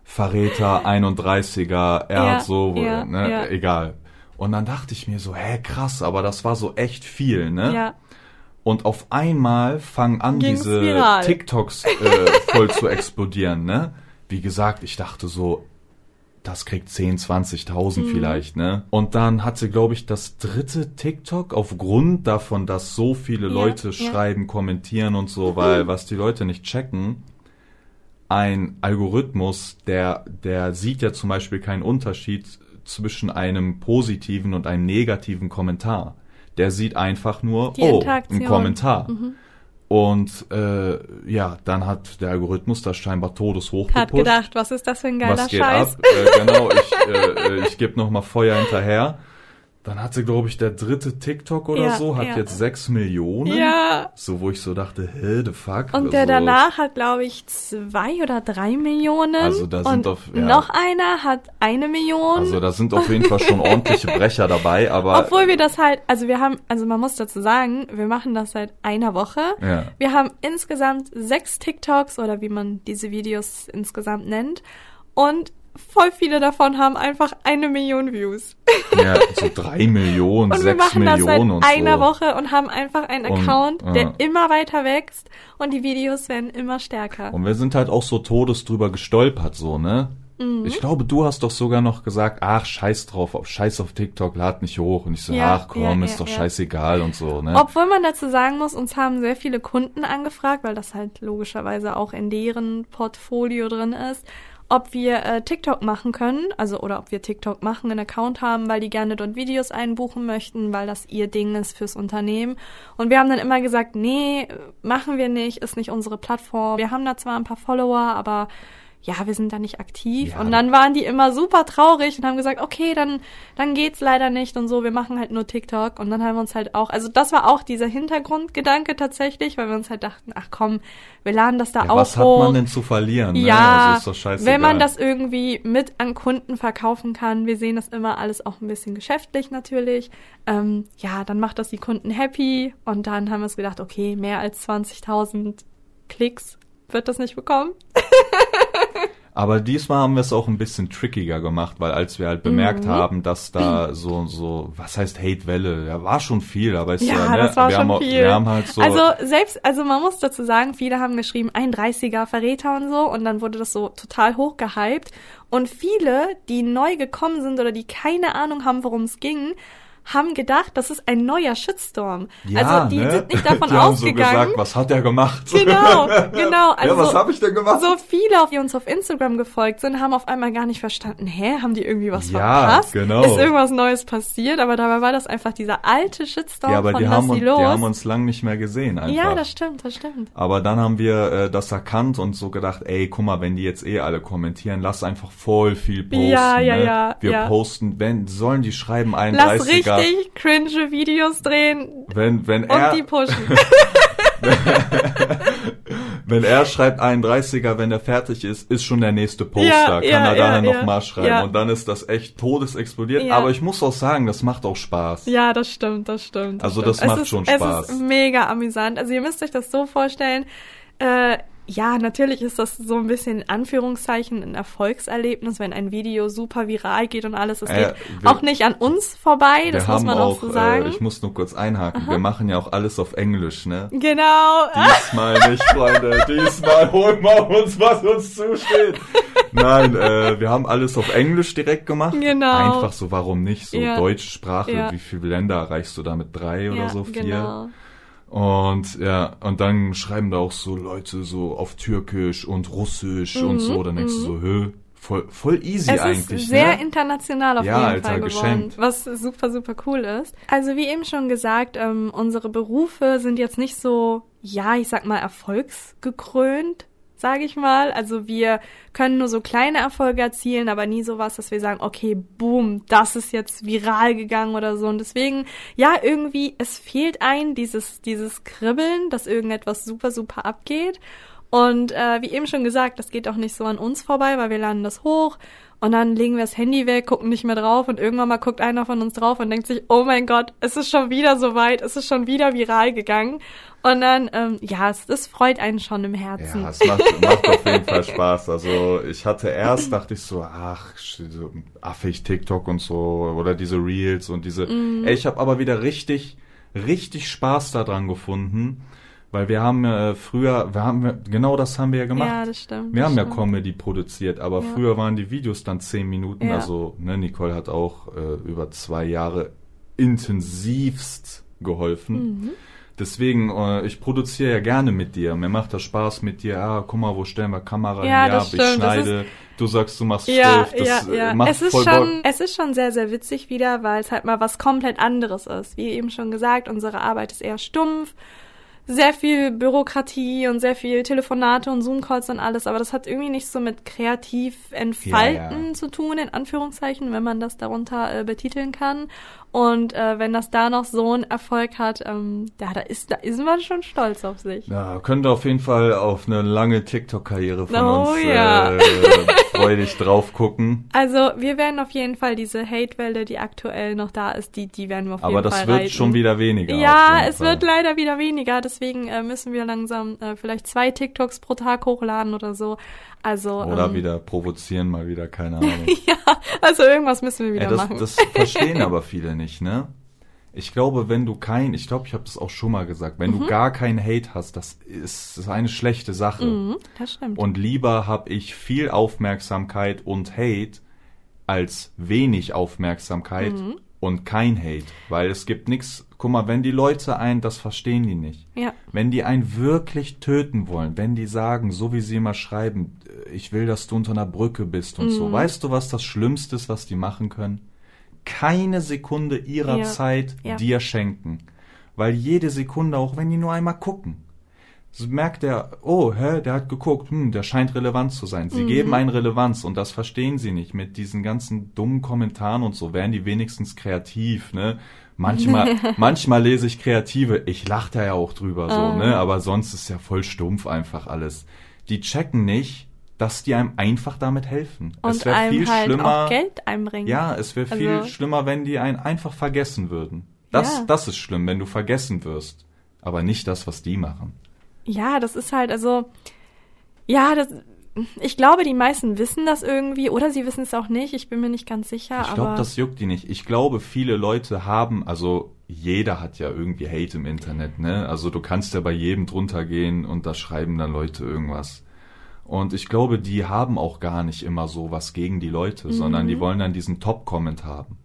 Verräter, 31er, er Ja, hat so, ja, ne, ja. egal. Und dann dachte ich mir so, hä, krass, aber das war so echt viel, ne? Ja. Und auf einmal fangen an, Ging's diese viral. TikToks äh, voll zu explodieren, ne? Wie gesagt, ich dachte so, das kriegt 10, 20.000 Mhm. vielleicht, ne? Und dann hat sie, glaube ich, das dritte TikTok aufgrund davon, dass so viele Ja, Leute ja. schreiben, kommentieren und so, weil was die Leute nicht checken, ein Algorithmus, der, der sieht ja zum Beispiel keinen Unterschied zwischen einem positiven und einem negativen Kommentar. Der sieht einfach nur, Die oh, ein Kommentar. Und äh, ja, dann hat der Algorithmus das scheinbar todeshoch Hat gepusht. gedacht, was ist das für ein geiler Was geht Scheiß? ab? Äh, genau, ich, äh, äh, ich gebe nochmal Feuer hinterher. Dann hatte, glaube ich, der dritte TikTok oder Ja, so, hat ja. jetzt sechs Millionen. Ja. So, wo ich so dachte, hä, the fuck? Und der Also, danach hat, glaube ich, zwei oder drei Millionen. Also da sind auf- ja. noch einer hat eine Million. Also da sind auf jeden Fall schon ordentliche Brecher dabei, aber Obwohl wir das halt, also wir haben, also man muss dazu sagen, wir machen das seit einer Woche. Ja. Wir haben insgesamt sechs TikToks oder wie man diese Videos insgesamt nennt. Und voll viele davon haben einfach eine Million Views. ja, so drei Millionen, Und wir sechs machen das seit Millionen und einer so. Woche und haben einfach einen Und, Account, ja. der immer weiter wächst und die Videos werden immer stärker. Und wir sind halt auch so todes drüber gestolpert, so, ne? Mhm. Ich glaube, du hast doch sogar noch gesagt, ach, scheiß drauf, auf scheiß auf TikTok, lad nicht hoch. Und ich so, Ja, ach komm, ja, ist doch scheißegal und so, ne? Obwohl man dazu sagen muss, uns haben sehr viele Kunden angefragt, weil das halt logischerweise auch in deren Portfolio drin ist, ob wir äh, TikTok machen können, also oder ob wir TikTok machen, einen Account haben, weil die gerne dort Videos einbuchen möchten, weil das ihr Ding ist fürs Unternehmen. Und wir haben dann immer gesagt, nee, machen wir nicht, ist nicht unsere Plattform. Wir haben da zwar ein paar Follower, aber ja, wir sind da nicht aktiv. Ja. Und dann waren die immer super traurig und haben gesagt, okay, dann, dann geht's leider nicht und so, wir machen halt nur TikTok. Und dann haben wir uns halt auch, also das war auch dieser Hintergrundgedanke tatsächlich, weil wir uns halt dachten, ach komm, wir laden das da ja, auch was hat hoch. man denn zu verlieren? Ne? Ja, also ist doch wenn man das irgendwie mit an Kunden verkaufen kann, wir sehen das immer alles auch ein bisschen geschäftlich natürlich, ähm, ja, dann macht das die Kunden happy und dann haben wir uns gedacht, okay, mehr als 20.000 Klicks wird das nicht bekommen. Aber diesmal haben wir es auch ein bisschen trickiger gemacht, weil als wir halt bemerkt Mhm. haben, dass da so, so, was heißt Hate-Welle? Ja, war schon viel, aber ist ja, Ja, ne? das war wir schon haben, viel. Wir haben halt so, Also selbst, also man muss dazu sagen, viele haben geschrieben, ein 30er Verräter und so und dann wurde das so total hochgehypt und viele, die neu gekommen sind oder die keine Ahnung haben, worum es ging, haben gedacht, das ist ein neuer Shitstorm. ja, also die ne? sind nicht davon die haben so ausgegangen. gesagt, was hat er gemacht? Genau, genau. Also ja, was habe ich denn gemacht? so viele, die uns auf Instagram gefolgt sind, haben auf einmal gar nicht verstanden, hä, haben die irgendwie was Ja, verpasst? genau. Ist irgendwas Neues passiert? Aber dabei war das einfach dieser alte Shitstorm ja, aber von die haben, uns, die haben uns lang nicht mehr gesehen einfach. ja, das stimmt, das stimmt. Aber dann haben wir äh, das erkannt und so gedacht, ey, guck mal, wenn die jetzt eh alle kommentieren, lass einfach voll viel posten. Ja, ja, ne? ja, Wir ja. posten, wenn sollen die schreiben Lass 31er, richtig cringe Videos drehen wenn wenn und er die pushen. wenn er schreibt 31er, wenn er fertig ist, ist schon der nächste Poster, Ja, kann ja, er ja, noch ja. mal schreiben und dann ist das echt todesexplodiert. Aber ich muss auch sagen, das macht auch Spaß. ja, das stimmt, das stimmt. Also stimmt. das macht es ist, schon Es Spaß. ist mega amüsant. Also ihr müsst euch das so vorstellen, äh, ja, natürlich ist das so ein bisschen in Anführungszeichen ein Erfolgserlebnis, wenn ein Video super viral geht und alles. Es Äh, geht wir- auch nicht an uns vorbei, das muss man auch, so sagen. Äh, ich muss nur kurz einhaken. Wir machen ja auch alles auf Englisch, ne? genau. Diesmal nicht, Freunde. Diesmal holen wir uns, was uns zusteht. Nein, äh, wir haben alles auf Englisch direkt gemacht. Genau. Einfach so, warum nicht? So Ja. deutsche Sprache. Ja. Wie viele Länder erreichst du da mit drei oder ja, so? Vier? Genau. Und ja, und dann schreiben da auch so Leute so auf Türkisch und Russisch und so. Dann denkst du so, hö, voll, voll easy Mhm, Es eigentlich. ist sehr ne? international auf Ja, jeden Alter, Fall geworden, geschenkt. was super, super cool ist. Also wie eben schon gesagt, ähm, unsere Berufe sind jetzt nicht so, ja, ich sag mal, erfolgsgekrönt, sage ich mal. Also wir können nur so kleine Erfolge erzielen, aber nie sowas, dass wir sagen, okay, boom, das ist jetzt viral gegangen oder so. Und deswegen, ja, irgendwie, es fehlt ein dieses, dieses Kribbeln, dass irgendetwas super, super abgeht. Und äh, wie eben schon gesagt, das geht auch nicht so an uns vorbei, weil wir laden das hoch und dann legen wir das Handy weg, gucken nicht mehr drauf und irgendwann mal guckt einer von uns drauf und denkt sich, oh mein Gott, es ist schon wieder soweit, es ist schon wieder viral gegangen. Und dann, ähm, ja, es, das freut einen schon im Herzen. Ja, es macht, macht auf jeden Fall Spaß. Also ich hatte erst, dachte ich so, ach, so affig TikTok und so oder diese Reels und diese. Mhm. Ey, ich habe aber wieder richtig, richtig Spaß daran gefunden, weil wir haben äh, früher, wir haben genau das haben wir ja gemacht. Ja, das stimmt. wir das haben ja stimmt. Comedy produziert, aber Ja. früher waren die Videos dann zehn Minuten. Ja. Also ne, Nicole hat auch äh, über zwei Jahre intensivst geholfen. Mhm. Deswegen, äh, ich produziere ja gerne mit dir. Mir macht das Spaß mit dir. Ah, guck mal, wo stellen wir Kamera Ja, hin? Ja, ich schneide. Du sagst, du machst Ja, Stift. Das ja, äh, ja. macht Es ist voll schon, Bock. es ist schon sehr, sehr witzig wieder, weil es halt mal was komplett anderes ist. Wie eben schon gesagt, unsere Arbeit ist eher stumpf. Sehr viel Bürokratie und sehr viel Telefonate und Zoom-Calls und alles, aber das hat irgendwie nicht so mit kreativ entfalten Ja, ja. zu tun, in Anführungszeichen, wenn man das darunter äh, betiteln kann. Und äh, wenn das da noch so einen Erfolg hat, ähm, ja, da ist, da ist man schon stolz auf sich. Ja, könnte auf jeden Fall auf eine lange TikTok-Karriere von Oh, uns ja. äh, freudig drauf gucken. Also wir werden auf jeden Fall diese Hate-Welle, die aktuell noch da ist, die, die werden wir auf Aber jeden das Fall wird reiten. schon wieder weniger. Ja, es Fall. wird leider wieder weniger, deswegen äh, müssen wir langsam äh, vielleicht zwei TikToks pro Tag hochladen oder so. Also Oder ähm, wieder provozieren, mal wieder, keine Ahnung. ja, also irgendwas müssen wir wieder Ey, das, machen. das verstehen aber viele nicht, ne? Ich glaube, wenn du kein, ich glaube, ich habe das auch schon mal gesagt, wenn du gar keinen Hate hast, das ist, ist eine schlechte Sache. mhm, das stimmt. Und lieber habe ich viel Aufmerksamkeit und Hate als wenig Aufmerksamkeit Mhm. Und kein Hate. Weil es gibt nichts, guck mal, wenn die Leute ein, das verstehen die nicht. ja, Wenn die einen wirklich töten wollen, wenn die sagen, so wie sie immer schreiben, äh, ich will, dass du unter einer Brücke bist und Mhm. so, weißt du, was das Schlimmste ist, was die machen können? Keine Sekunde ihrer Ja. Zeit Ja. dir schenken. Weil jede Sekunde, auch wenn die nur einmal gucken, merkt er, oh, hä, der hat geguckt, hm, der scheint relevant zu sein. Mhm. Sie geben einen Relevanz und das verstehen sie nicht. Mit diesen ganzen dummen Kommentaren und so wären die wenigstens kreativ, ne? Manchmal, manchmal lese ich Kreative, ich lache da ja auch drüber so, Ah. ne? Aber sonst ist ja voll stumpf einfach alles. Die checken nicht, dass die einem einfach damit helfen. und es wäre viel halt schlimmer. auch Geld einbringen. Ja, es wäre viel Also- schlimmer, wenn die einen einfach vergessen würden. Das, Ja. das ist schlimm, wenn du vergessen wirst. Aber nicht das, was die machen. Ja, das ist halt, also, ja, das, ich glaube, die meisten wissen das irgendwie oder sie wissen es auch nicht. Ich bin mir nicht ganz sicher, Ich glaube, das juckt die nicht. Ich glaube, viele Leute haben, also jeder hat ja irgendwie Hate im Internet, ne? Also du kannst ja bei jedem drunter gehen und da schreiben dann Leute irgendwas. Und ich glaube, die haben auch gar nicht immer so was gegen die Leute, sondern Mhm. die wollen dann diesen Top-Comment haben.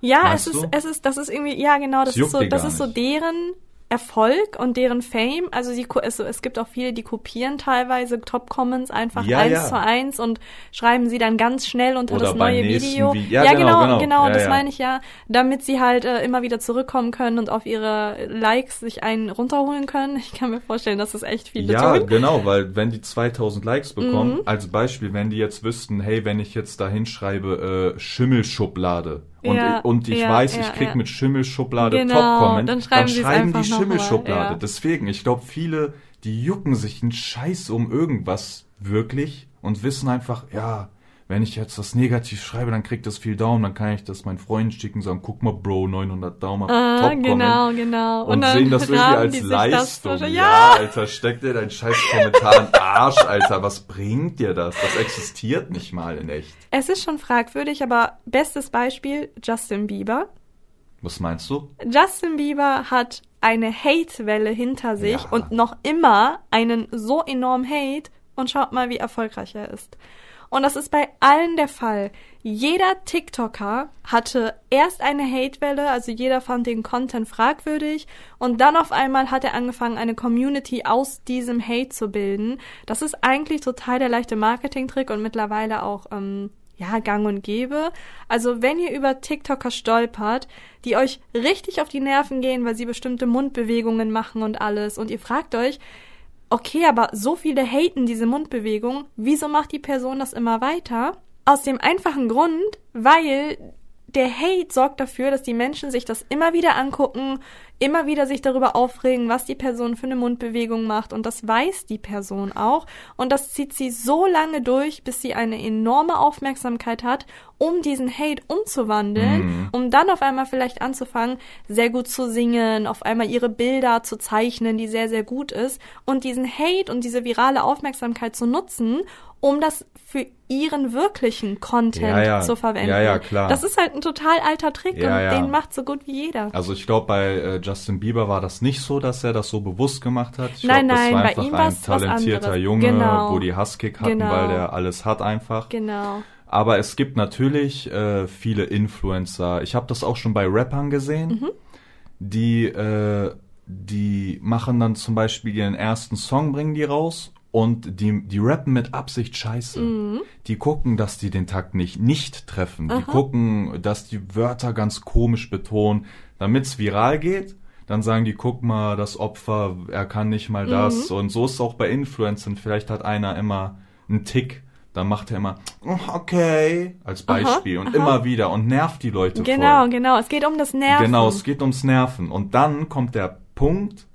Ja, Weißt es ist, du? es ist, das ist irgendwie, ja genau, das Das ist so, das ist so deren Erfolg und deren Fame. Also sie, ko- es, gibt auch viele, die kopieren teilweise Top-Comments einfach Ja, eins ja. zu eins und schreiben sie dann ganz schnell unter Oder das neue Video. Vi- ja, genau, genau, genau. Ja, das ja. meine ich ja, damit sie halt äh, immer wieder zurückkommen können und auf ihre Likes sich einen runterholen können. Ich kann mir vorstellen, dass das echt viele Ja, tun. genau, weil wenn die 2000 Likes bekommen, Mhm. als Beispiel, wenn die jetzt wüssten, hey, wenn ich jetzt da hinschreibe, äh, Schimmelschublade und, Ja, und ich ja, weiß, ja, ich krieg mit Schimmelschublade Genau, Top-Comment, dann schreiben es schreiben die Schimmelschublade. Deswegen, ich glaube, viele, die jucken sich einen Scheiß um irgendwas wirklich und wissen einfach, ja, wenn ich jetzt das negativ schreibe, dann kriegt das viel Daumen, dann kann ich das meinen Freunden schicken, sagen, guck mal, Bro, 900 Daumen, ah, top Genau, genau. Und, und sehen das irgendwie als Leistung. Ja. ja, Alter, steck dir deinen scheiß Kommentar in den Arsch, Alter, was bringt dir das? Das existiert nicht mal in echt. Es ist schon fragwürdig, aber bestes Beispiel, Justin Bieber. Was meinst du? Justin Bieber hat eine Hate-Welle hinter sich ja. und noch immer einen so enormen Hate und schaut mal, wie erfolgreich er ist. Und das ist bei allen der Fall. Jeder TikToker hatte erst eine Hatewelle, also jeder fand den Content fragwürdig und dann auf einmal hat er angefangen, eine Community aus diesem Hate zu bilden. Das ist eigentlich total der leichte Marketingtrick und mittlerweile auch ähm, ja, gang und gäbe. Also wenn ihr über TikToker stolpert, die euch richtig auf die Nerven gehen, weil sie bestimmte Mundbewegungen machen und alles und ihr fragt euch, okay, aber so viele haten diese Mundbewegung, wieso macht die Person das immer weiter? Aus dem einfachen Grund, weil der Hate sorgt dafür, dass die Menschen sich das immer wieder angucken, immer wieder sich darüber aufregen, was die Person für eine Mundbewegung macht und das weiß die Person auch und das zieht sie so lange durch, bis sie eine enorme Aufmerksamkeit hat, um diesen Hate umzuwandeln, mhm. um dann auf einmal vielleicht anzufangen, sehr gut zu singen, auf einmal ihre Bilder zu zeichnen, die sehr, sehr gut ist und diesen Hate und diese virale Aufmerksamkeit zu nutzen, um das für ihren wirklichen Content ja, ja. zu verwenden. Ja, ja, klar. Das ist halt ein total alter Trick ja, und ja. den macht so gut wie jeder. Also ich glaube, bei äh, Justin Bieber war das nicht so, dass er das so bewusst gemacht hat. Ich nein, glaub, nein, das war bei einfach ihm ein talentierter Junge, genau. wo die Husskick hatten, genau. weil der alles hat einfach. Genau. Aber es gibt natürlich äh, viele Influencer. Ich habe das auch schon bei Rappern gesehen, mhm. die äh, die machen dann zum Beispiel ihren ersten Song, bringen die raus und die, die rappen mit Absicht scheiße. Mhm. Die gucken, dass die den Takt nicht, nicht treffen. Aha. Die gucken, dass die Wörter ganz komisch betonen, damit's viral geht. Dann sagen die, guck mal, das Opfer, er kann nicht mal mhm. das. Und so ist es auch bei Influencern. Vielleicht hat einer immer einen Tick. Dann macht er immer, oh, okay, als Beispiel. Aha, und aha. immer wieder und nervt die Leute Genau, voll. genau. Es geht um das Nerven. Genau, es geht ums Nerven. Und dann kommt der Punkt,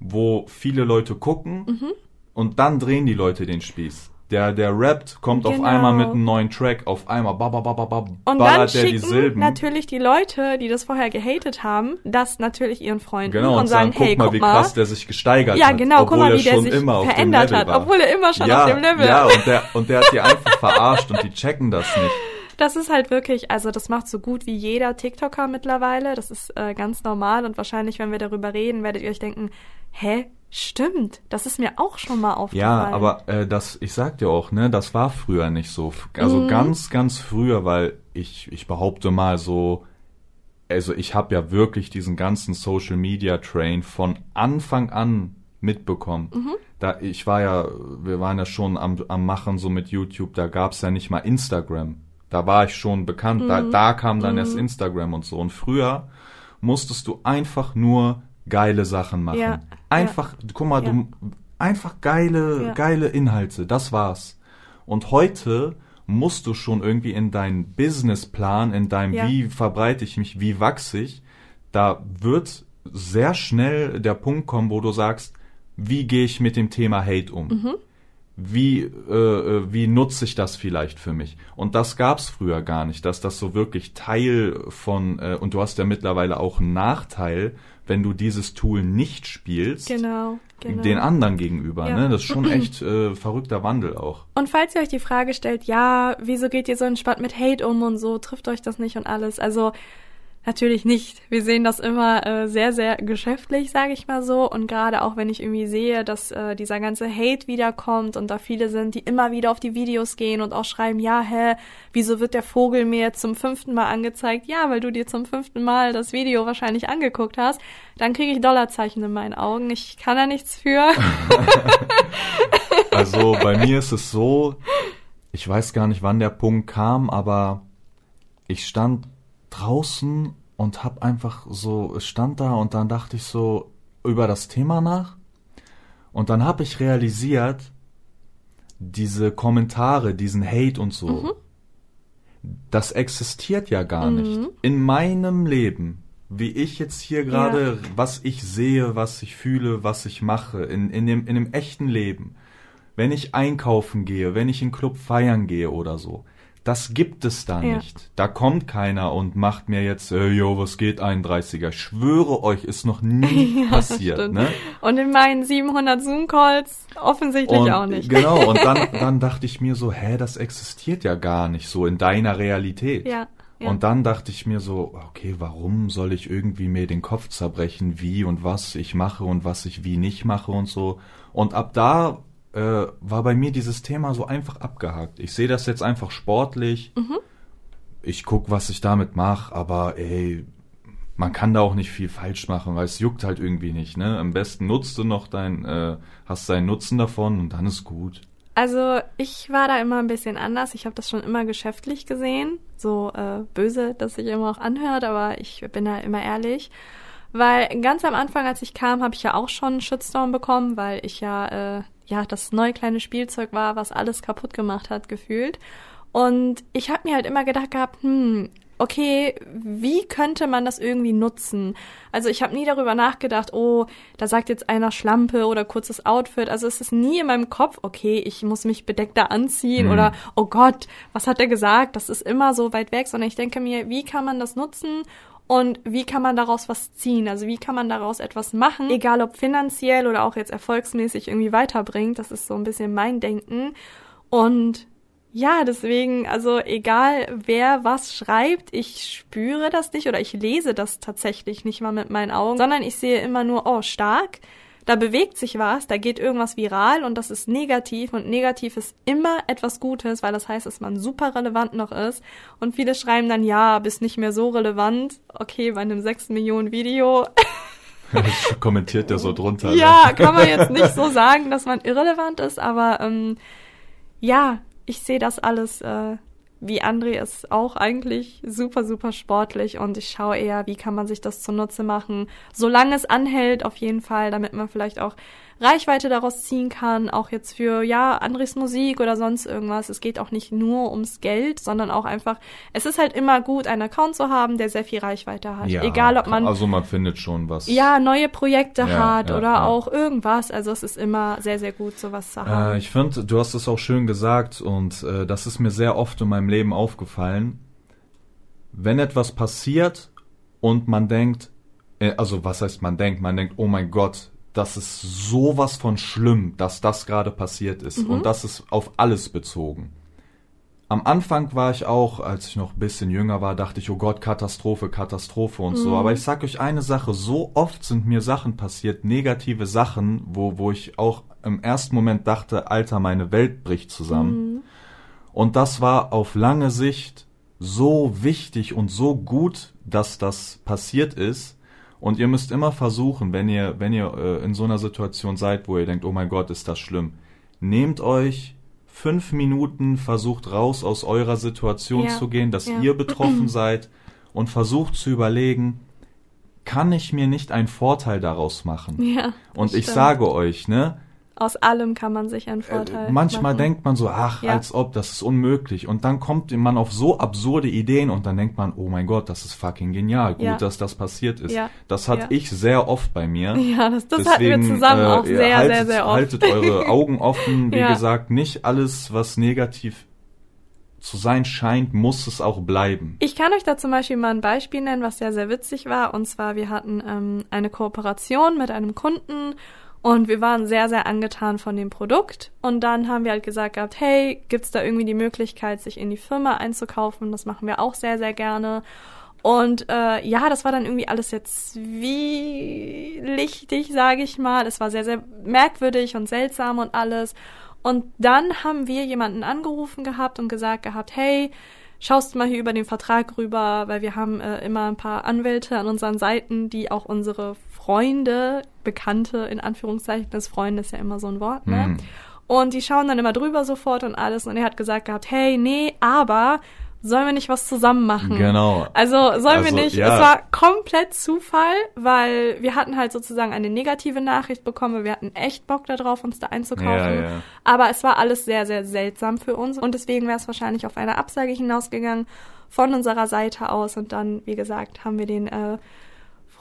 wo viele Leute gucken mhm und dann drehen die Leute den Spieß. Der, der rappt, kommt genau. auf einmal mit einem neuen Track, auf einmal ba, ba, ba, ba, ba, und ballert dann der die Silben. natürlich die Leute, die das vorher gehatet haben, das natürlich ihren Freunden genau, und, und sagen, guck hey, mal, guck wie mal. krass der sich gesteigert ja, hat. Ja, genau, guck mal, wie der sich verändert hat, war. obwohl er immer schon ja, auf dem Level. Ja, und der, und der hat die einfach verarscht und die checken das nicht. Das ist halt wirklich, also das macht so gut wie jeder TikToker mittlerweile. Das ist äh, ganz normal und wahrscheinlich, wenn wir darüber reden, werdet ihr euch denken, hä, Stimmt, das ist mir auch schon mal aufgefallen. Ja, aber äh, das, ich sag dir auch, ne, das war früher nicht so. Also mhm. ganz, ganz früher, weil ich, ich behaupte mal so, also ich habe ja wirklich diesen ganzen Social Media Train von Anfang an mitbekommen. Mhm. Da ich war ja, wir waren ja schon am, am Machen so mit YouTube, da gab's ja nicht mal Instagram. Da war ich schon bekannt, mhm. da, da kam dann mhm. erst Instagram und so. Und früher musstest du einfach nur geile Sachen machen. Ja, einfach, ja, guck mal, ja. du, einfach geile, geile Inhalte, das war's. Und heute musst du schon irgendwie in deinen Businessplan, in deinem wie verbreite ich mich, wie wachse ich, da wird sehr schnell der Punkt kommen, wo du sagst, wie gehe ich mit dem Thema Hate um? Mhm wie, äh, äh, wie nutze ich das vielleicht für mich? Und das gab's früher gar nicht, dass das so wirklich Teil von, äh, und du hast ja mittlerweile auch einen Nachteil, wenn du dieses Tool nicht spielst. Genau. Genau. den anderen gegenüber. Ja. Ne? Das ist schon echt äh, verrückter Wandel auch. Und falls ihr euch die Frage stellt, ja, wieso geht ihr so entspannt mit Hate um und so, trifft euch das nicht und alles? Also Natürlich nicht. Wir sehen das immer äh, sehr, sehr geschäftlich, sage ich mal so. Und gerade auch wenn ich irgendwie sehe, dass äh, dieser ganze Hate wiederkommt und da viele sind, die immer wieder auf die Videos gehen und auch schreiben, ja, hä, wieso wird der Vogel mir jetzt zum fünften Mal angezeigt? Ja, weil du dir zum fünften Mal das Video wahrscheinlich angeguckt hast. Dann kriege ich Dollarzeichen in meinen Augen. Ich kann da nichts für. also bei mir ist es so, ich weiß gar nicht, wann der Punkt kam, aber ich stand draußen und hab einfach so, stand da und dann dachte ich so über das Thema nach. Und dann habe ich realisiert, diese Kommentare, diesen Hate und so, mhm. das existiert ja gar mhm. nicht. In meinem Leben, wie ich jetzt hier gerade, ja. was ich sehe, was ich fühle, was ich mache, in, in, dem, in dem echten Leben, wenn ich einkaufen gehe, wenn ich in Club feiern gehe oder so, Das gibt es da Ja. nicht. Da kommt keiner und macht mir jetzt, äh, yo, was geht, 31er. Ich schwöre euch, ist noch nie Ja, passiert, ne? Und in meinen 700 Zoom-Calls offensichtlich Und, auch nicht. Genau, und dann, dann dachte ich mir so, hä, das existiert ja gar nicht so in deiner Realität. Ja. ja. Und dann dachte ich mir so, okay, warum soll ich irgendwie mir den Kopf zerbrechen, wie und was ich mache und was ich wie nicht mache und so. Und ab da äh, war bei mir dieses Thema so einfach abgehakt. Ich sehe das jetzt einfach sportlich. Mhm. Ich guck, was ich damit mache, aber ey, man kann da auch nicht viel falsch machen, weil es juckt halt irgendwie nicht. Ne? Am besten nutzt du noch dein, äh, hast deinen Nutzen davon und dann ist gut. Also ich war da immer ein bisschen anders. Ich habe das schon immer geschäftlich gesehen. So äh, böse, dass sich immer auch anhört, aber ich bin da immer ehrlich. Weil ganz am Anfang, als ich kam, habe ich ja auch schon einen Shitstorm bekommen, weil ich ja, äh, ja das neue kleine Spielzeug war, was alles kaputt gemacht hat, gefühlt. Und ich habe mir halt immer gedacht gehabt, hm, okay, wie könnte man das irgendwie nutzen? Also ich habe nie darüber nachgedacht, oh, da sagt jetzt einer Schlampe oder kurzes Outfit. Also es ist nie in meinem Kopf, okay, ich muss mich bedeckter anziehen Mhm. oder oh Gott, was hat er gesagt? Das ist immer so weit weg, sondern ich denke mir, wie kann man das nutzen? Und wie kann man daraus was ziehen? Also wie kann man daraus etwas machen? Egal ob finanziell oder auch jetzt erfolgsmäßig irgendwie weiterbringt. Das ist so ein bisschen mein Denken. Und ja, deswegen, also egal wer was schreibt, ich spüre das nicht oder ich lese das tatsächlich nicht mal mit meinen Augen, sondern ich sehe immer nur, oh, stark, da bewegt sich was, da geht irgendwas viral und das ist negativ und negativ ist immer etwas Gutes, weil das heißt, dass man super relevant noch ist und viele schreiben dann, ja, bist nicht mehr so relevant, okay, bei einem 6 Millionen Video, Kommentiert der so drunter. ne? ja, kann man jetzt nicht so sagen, dass man irrelevant ist, aber ähm, ja, ich sehe das alles äh, wie André ist auch eigentlich super, super sportlich und ich schaue eher, wie kann man sich das zunutze machen, solange es anhält auf jeden Fall, damit man vielleicht auch Reichweite daraus ziehen kann, auch jetzt für, ja, Andres Musik oder sonst irgendwas. Es geht auch nicht nur ums Geld, sondern auch einfach, es ist halt immer gut, einen Account zu haben, der sehr viel Reichweite hat. Ja, Egal, ob man Also man findet schon was. ja, neue Projekte Ja, hat ja, oder auch irgendwas. Also es ist immer sehr, sehr gut, sowas zu haben. Äh, ich finde, du hast es auch schön gesagt und äh, das ist mir sehr oft in meinem Leben aufgefallen. Wenn etwas passiert und man denkt, äh, also was heißt man denkt? Man denkt, oh mein Gott, das ist sowas von schlimm, dass das gerade passiert ist Mhm. und das ist auf alles bezogen. Am Anfang war ich auch, als ich noch ein bisschen jünger war, dachte ich, oh Gott, Katastrophe, Katastrophe und so. Mhm. Aber ich sag euch eine Sache, so oft sind mir Sachen passiert, negative Sachen, wo, wo ich auch im ersten Moment dachte, Alter, meine Welt bricht zusammen. Mhm. Und das war auf lange Sicht so wichtig und so gut, dass das passiert ist. Und ihr müsst immer versuchen, wenn ihr, wenn ihr äh, in so einer Situation seid, wo ihr denkt, oh mein Gott, ist das schlimm, nehmt euch fünf Minuten, versucht raus aus eurer Situation Ja, zu gehen, dass ja. ihr betroffen seid und versucht zu überlegen, kann ich mir nicht einen Vorteil daraus machen? ja. Und das ich stimmt. sage euch, ne, Aus allem kann man sich einen Vorteil äh, manchmal machen. denkt man so, ach, Ja. als ob, das ist unmöglich. Und dann kommt man auf so absurde Ideen und dann denkt man, oh mein Gott, das ist fucking genial. Gut, Ja. dass das passiert ist. Ja. Das hatte ich sehr oft bei mir. Ja, das, das hatten wir zusammen äh, auch sehr, haltet, sehr, sehr oft. Haltet eure Augen offen. Wie gesagt, nicht alles, was negativ zu sein scheint, muss es auch bleiben. Ich kann euch da zum Beispiel mal ein Beispiel nennen, was sehr, sehr witzig war. Und zwar, wir hatten ähm, eine Kooperation mit einem Kunden und wir waren sehr, sehr angetan von dem Produkt. Und dann haben wir halt gesagt gehabt, hey, gibt's da irgendwie die Möglichkeit, sich in die Firma einzukaufen? Das machen wir auch sehr, sehr gerne. Und äh, ja, das war dann irgendwie alles jetzt wie lichtig, sage ich mal. Es war sehr, sehr merkwürdig und seltsam und alles. Und dann haben wir jemanden angerufen gehabt und gesagt gehabt, hey, schaust mal hier über den Vertrag rüber, weil wir haben äh, immer ein paar Anwälte an unseren Seiten, die auch unsere Freunde, Bekannte, in Anführungszeichen, das Freunde ist ja immer so ein Wort, ne? Hm. Und die schauen dann immer drüber sofort und alles. Und er hat gesagt gehabt, hey, nee, aber sollen wir nicht was zusammen machen? Genau. Also sollen wir Also, nicht. ja. Es war komplett Zufall, weil wir hatten halt sozusagen eine negative Nachricht bekommen. Wir hatten echt Bock darauf, uns da einzukaufen. Ja, ja. Aber es war alles sehr, sehr seltsam für uns. Und deswegen wäre es wahrscheinlich auf eine Absage hinausgegangen von unserer Seite aus. Und dann, wie gesagt, haben wir den äh,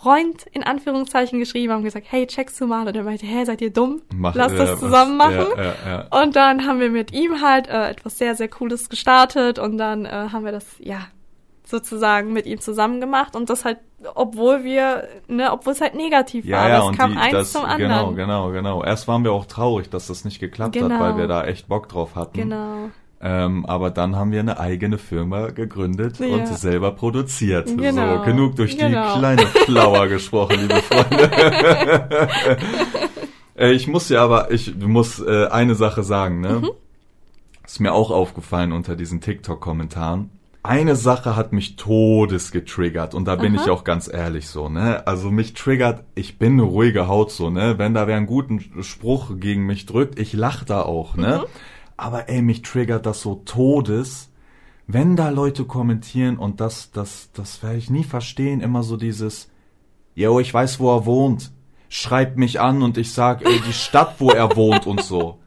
Freund in Anführungszeichen geschrieben, haben gesagt, hey, checkst du mal? Und er meinte, hä, seid ihr dumm? Mach, Lass das äh, zusammen was- machen. Ja, ja, ja. Und dann haben wir mit ihm halt äh, etwas sehr, sehr Cooles gestartet und dann äh, haben wir das, ja, sozusagen mit ihm zusammen gemacht und das halt, obwohl wir, ne, obwohl es halt negativ Ja, war. ja, das kam die, eins das, zum genau, anderen. genau, genau. Erst waren wir auch traurig, dass das nicht geklappt hat, Genau. weil wir da echt Bock drauf hatten. Genau. Ähm, aber dann haben wir eine eigene Firma gegründet Ja. und selber produziert. Genau. So, genug durch Genau. die kleine Flower gesprochen, liebe Freunde. äh, ich muss ja aber, ich muss äh, eine Sache sagen, ne? Mhm. Ist mir auch aufgefallen unter diesen TikTok-Kommentaren. Eine Sache hat mich todes getriggert und da bin Aha. ich auch ganz ehrlich so, ne? Also mich triggert, ich bin eine ruhige Haut so, ne? Wenn da wer einen guten Spruch gegen mich drückt, ich lach da auch, ne? Mhm. Aber ey, mich triggert das so todes, wenn da Leute kommentieren und das, das, das werde ich nie verstehen, immer so dieses, yo, ich weiß, wo er wohnt. Schreibt mich an und ich sag, ey, die Stadt, wo er wohnt und so.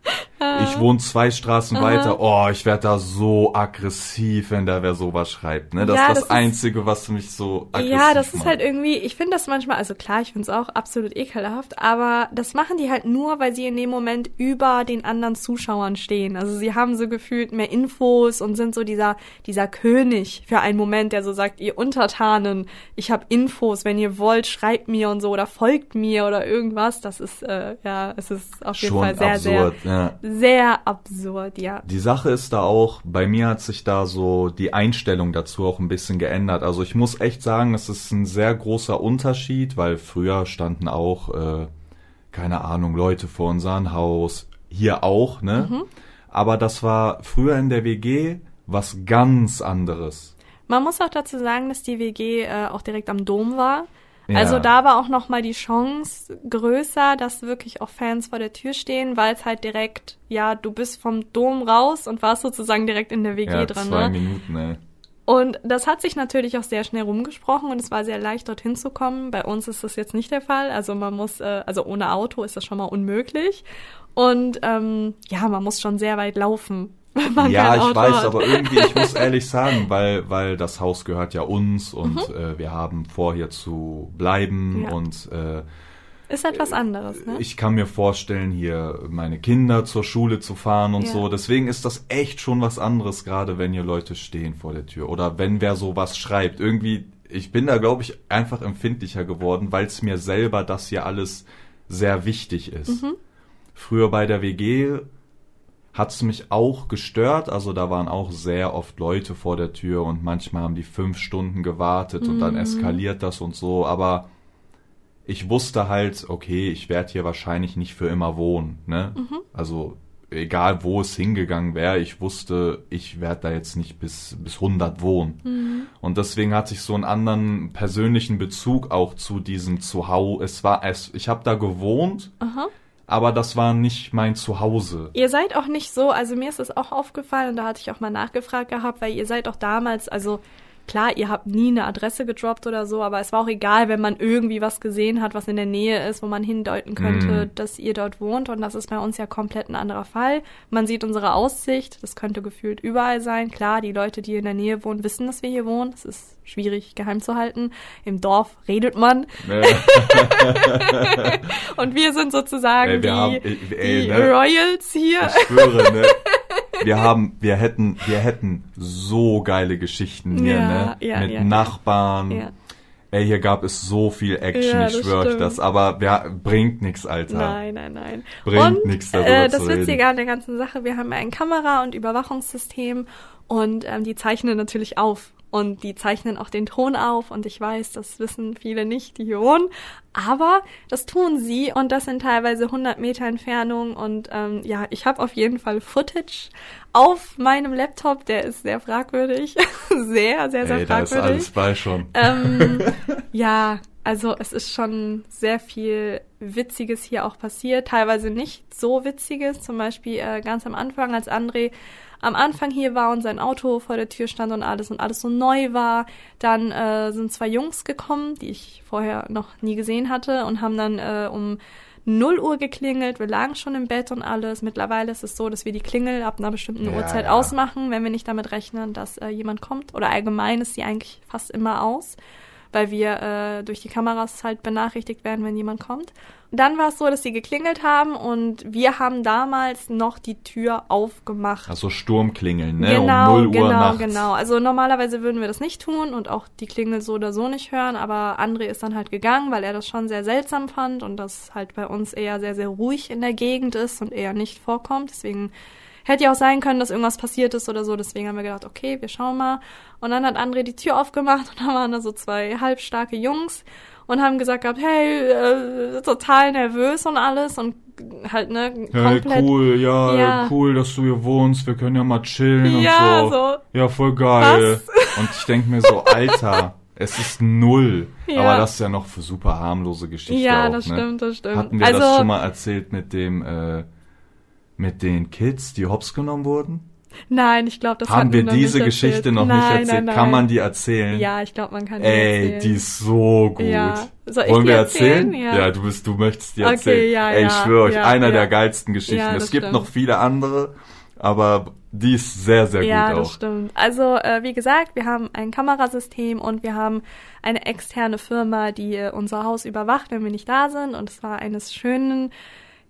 Ich wohne zwei Straßen weiter. Oh, ich werde da so aggressiv, wenn da wer sowas schreibt. Ne? Das Ja, ist das das, ist- Einzige, was mich so aggressiv Ja, das ist macht. halt irgendwie, ich finde das manchmal, also klar, ich finde es auch absolut ekelhaft, aber das machen die halt nur, weil sie in dem Moment über den anderen Zuschauern stehen. Also sie haben so gefühlt mehr Infos und sind so dieser, dieser König für einen Moment, der so sagt, ihr Untertanen, ich habe Infos, wenn ihr wollt, schreibt mir und so oder folgt mir oder irgendwas. Das ist, äh, ja, es ist auf jeden schon Fall sehr, absurd. ja. Sehr, sehr absurd, ja. Die Sache ist da auch, bei mir hat sich da so die Einstellung dazu auch ein bisschen geändert. Also ich muss echt sagen, es ist ein sehr großer Unterschied, weil früher standen auch, äh, keine Ahnung, Leute vor unserem Haus, hier auch, ne? Mhm. Aber das war früher in der WG was ganz anderes. Man muss auch dazu sagen, dass die WG äh, auch direkt am Dom war. Ja. Also da war auch noch mal die Chance größer, dass wirklich auch Fans vor der Tür stehen, weil es halt direkt, ja, du bist vom Dom raus und warst sozusagen direkt in der WG ja, dran. zwei Ne? Minuten, ey. Und das hat sich natürlich auch sehr schnell rumgesprochen und es war sehr leicht, dorthin zu kommen. Bei uns ist das jetzt nicht der Fall. Also man muss, äh, also ohne Auto ist das schon mal unmöglich. Und ähm, ja, man muss schon sehr weit laufen. Wenn man ja, kein ich Auto weiß, hat. aber irgendwie, ich muss ehrlich sagen, weil, weil das Haus gehört ja uns und Mhm. äh, wir haben vor, hier zu bleiben Ja. und äh, Ist etwas anderes, ne? ich kann mir vorstellen, hier meine Kinder zur Schule zu fahren und Ja. so. Deswegen ist das echt schon was anderes, gerade wenn hier Leute stehen vor der Tür oder wenn wer sowas schreibt. Irgendwie, ich bin da, glaube ich, einfach empfindlicher geworden, weil es mir selber das hier alles sehr wichtig ist. Mhm. Früher bei der WG hat es mich auch gestört. Also da waren auch sehr oft Leute vor der Tür und manchmal haben die fünf Stunden gewartet und dann Mhm. eskaliert das und so. Aber ich wusste halt, okay, ich werde hier wahrscheinlich nicht für immer wohnen. Ne? Mhm. Also egal wo es hingegangen wäre, ich wusste, ich werde da jetzt nicht bis, bis 100 wohnen. Mhm. Und deswegen hatte ich so einen anderen persönlichen Bezug auch zu diesem Zuhause. Es war, es, ich habe da gewohnt, Aha. Aber das war nicht mein Zuhause. Ihr seid auch nicht so, also mir ist das auch aufgefallen und da hatte ich auch mal nachgefragt gehabt, weil ihr seid auch damals, also klar, ihr habt nie eine Adresse gedroppt oder so, aber es war auch egal, wenn man irgendwie was gesehen hat, was in der Nähe ist, wo man hindeuten könnte, Mhm. dass ihr dort wohnt und das ist bei uns ja komplett ein anderer Fall. Man sieht unsere Aussicht, das könnte gefühlt überall sein. Klar, die Leute, die in der Nähe wohnen, wissen, dass wir hier wohnen. Das ist schwierig geheim zu halten. Im Dorf redet man Ne? und wir sind sozusagen Ey, die, haben- ey, ey, die ne? Royals hier. Ich schwöre, ne? Wir haben, wir hätten, wir hätten so geile Geschichten hier, Ja, ne? ja, Mit ja. Nachbarn. Ja. Ey, hier gab es so viel Action, ich das schwöre euch das. Aber wer bringt nix, Alter. Nein, nein, nein. Bringt nichts darüber äh, das. Witzige an der ganzen Sache, wir haben ein Kamera- und Überwachungssystem und ähm, die zeichnen natürlich auf. Und die zeichnen auch den Ton auf und ich weiß, das wissen viele nicht, die hier wohnen, aber das tun sie und das in teilweise 100 Meter Entfernung und ähm, ja, ich habe auf jeden Fall Footage auf meinem Laptop, der ist sehr fragwürdig, sehr, sehr, sehr Ey, da ist fragwürdig. alles bei schon. Ähm, ja, also es ist schon sehr viel Witziges hier auch passiert. Teilweise nicht so Witziges. Zum Beispiel äh, ganz am Anfang, als André am Anfang hier war und sein Auto vor der Tür stand und alles und alles so neu war, dann äh, sind zwei Jungs gekommen, die ich vorher noch nie gesehen hatte und haben dann äh, um 0 Uhr geklingelt. Wir lagen schon im Bett und alles. Mittlerweile ist es so, dass wir die Klingel ab einer bestimmten Ja, Uhrzeit ja. ausmachen, wenn wir nicht damit rechnen, dass äh, jemand kommt. Oder allgemein ist sie eigentlich fast immer aus. Weil wir äh, durch die Kameras halt benachrichtigt werden, wenn jemand kommt. Dann war es so, dass sie geklingelt haben und wir haben damals noch die Tür aufgemacht. Also Sturmklingeln, ne? Genau, um 0 Uhr genau, nachts. genau. Also normalerweise würden wir das nicht tun und auch die Klingel so oder so nicht hören, aber André ist dann halt gegangen, weil er das schon sehr seltsam fand und das halt bei uns eher sehr, sehr ruhig in der Gegend ist und eher nicht vorkommt. Deswegen hätte ja auch sein können, dass irgendwas passiert ist oder so. Deswegen haben wir gedacht, okay, wir schauen mal. Und dann hat André die Tür aufgemacht und da waren da so zwei halbstarke Jungs und haben gesagt gehabt, hey, äh, total nervös und alles und halt, ne, Hey, komplett. cool, ja, Ja. cool, dass du hier wohnst, wir können ja mal chillen Ja, und so. so. Ja, voll geil. Und ich denk mir so, Alter, es ist null. Ja. Aber das ist ja noch für super harmlose Geschichte Ja, auch, das ne? stimmt, das stimmt. Hatten wir also, das schon mal erzählt mit dem, äh, mit den Kids, die hops genommen wurden? Nein, ich glaube, das Haben wir diese Geschichte erzählt. noch nein, nicht erzählt? Nein, nein. Kann man die erzählen? Ja, ich glaube, man kann die Ey, erzählen. die ist so gut. Ja. Soll ich Wollen wir erzählen? erzählen? Ja. du bist, du möchtest die Okay, erzählen. ja, Ey, ich ja, schwöre euch, ja, einer ja. der geilsten Geschichten. Ja, es das gibt stimmt. noch viele andere, aber die ist sehr, sehr ja, gut das auch. stimmt. Also, äh, wie gesagt, wir haben ein Kamerasystem und wir haben eine externe Firma, die äh, unser Haus überwacht, wenn wir nicht da sind. Und es war eines schönen,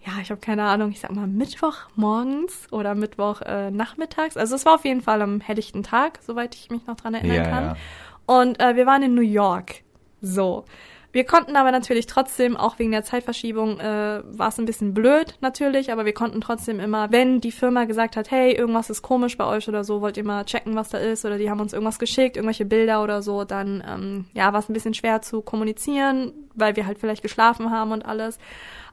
ja, ich habe keine Ahnung, ich sag mal Mittwoch morgens oder Mittwoch äh, nachmittags. Also es war auf jeden Fall am helllichten Tag, soweit ich mich noch dran erinnern Ja, kann. ja. Und äh, wir waren in New York. So. Wir konnten aber natürlich trotzdem, auch wegen der Zeitverschiebung, äh, war es ein bisschen blöd natürlich, aber wir konnten trotzdem immer, wenn die Firma gesagt hat, hey, irgendwas ist komisch bei euch oder so, wollt ihr mal checken, was da ist, oder die haben uns irgendwas geschickt, irgendwelche Bilder oder so, dann ähm, ja, war es ein bisschen schwer zu kommunizieren, weil wir halt vielleicht geschlafen haben und alles.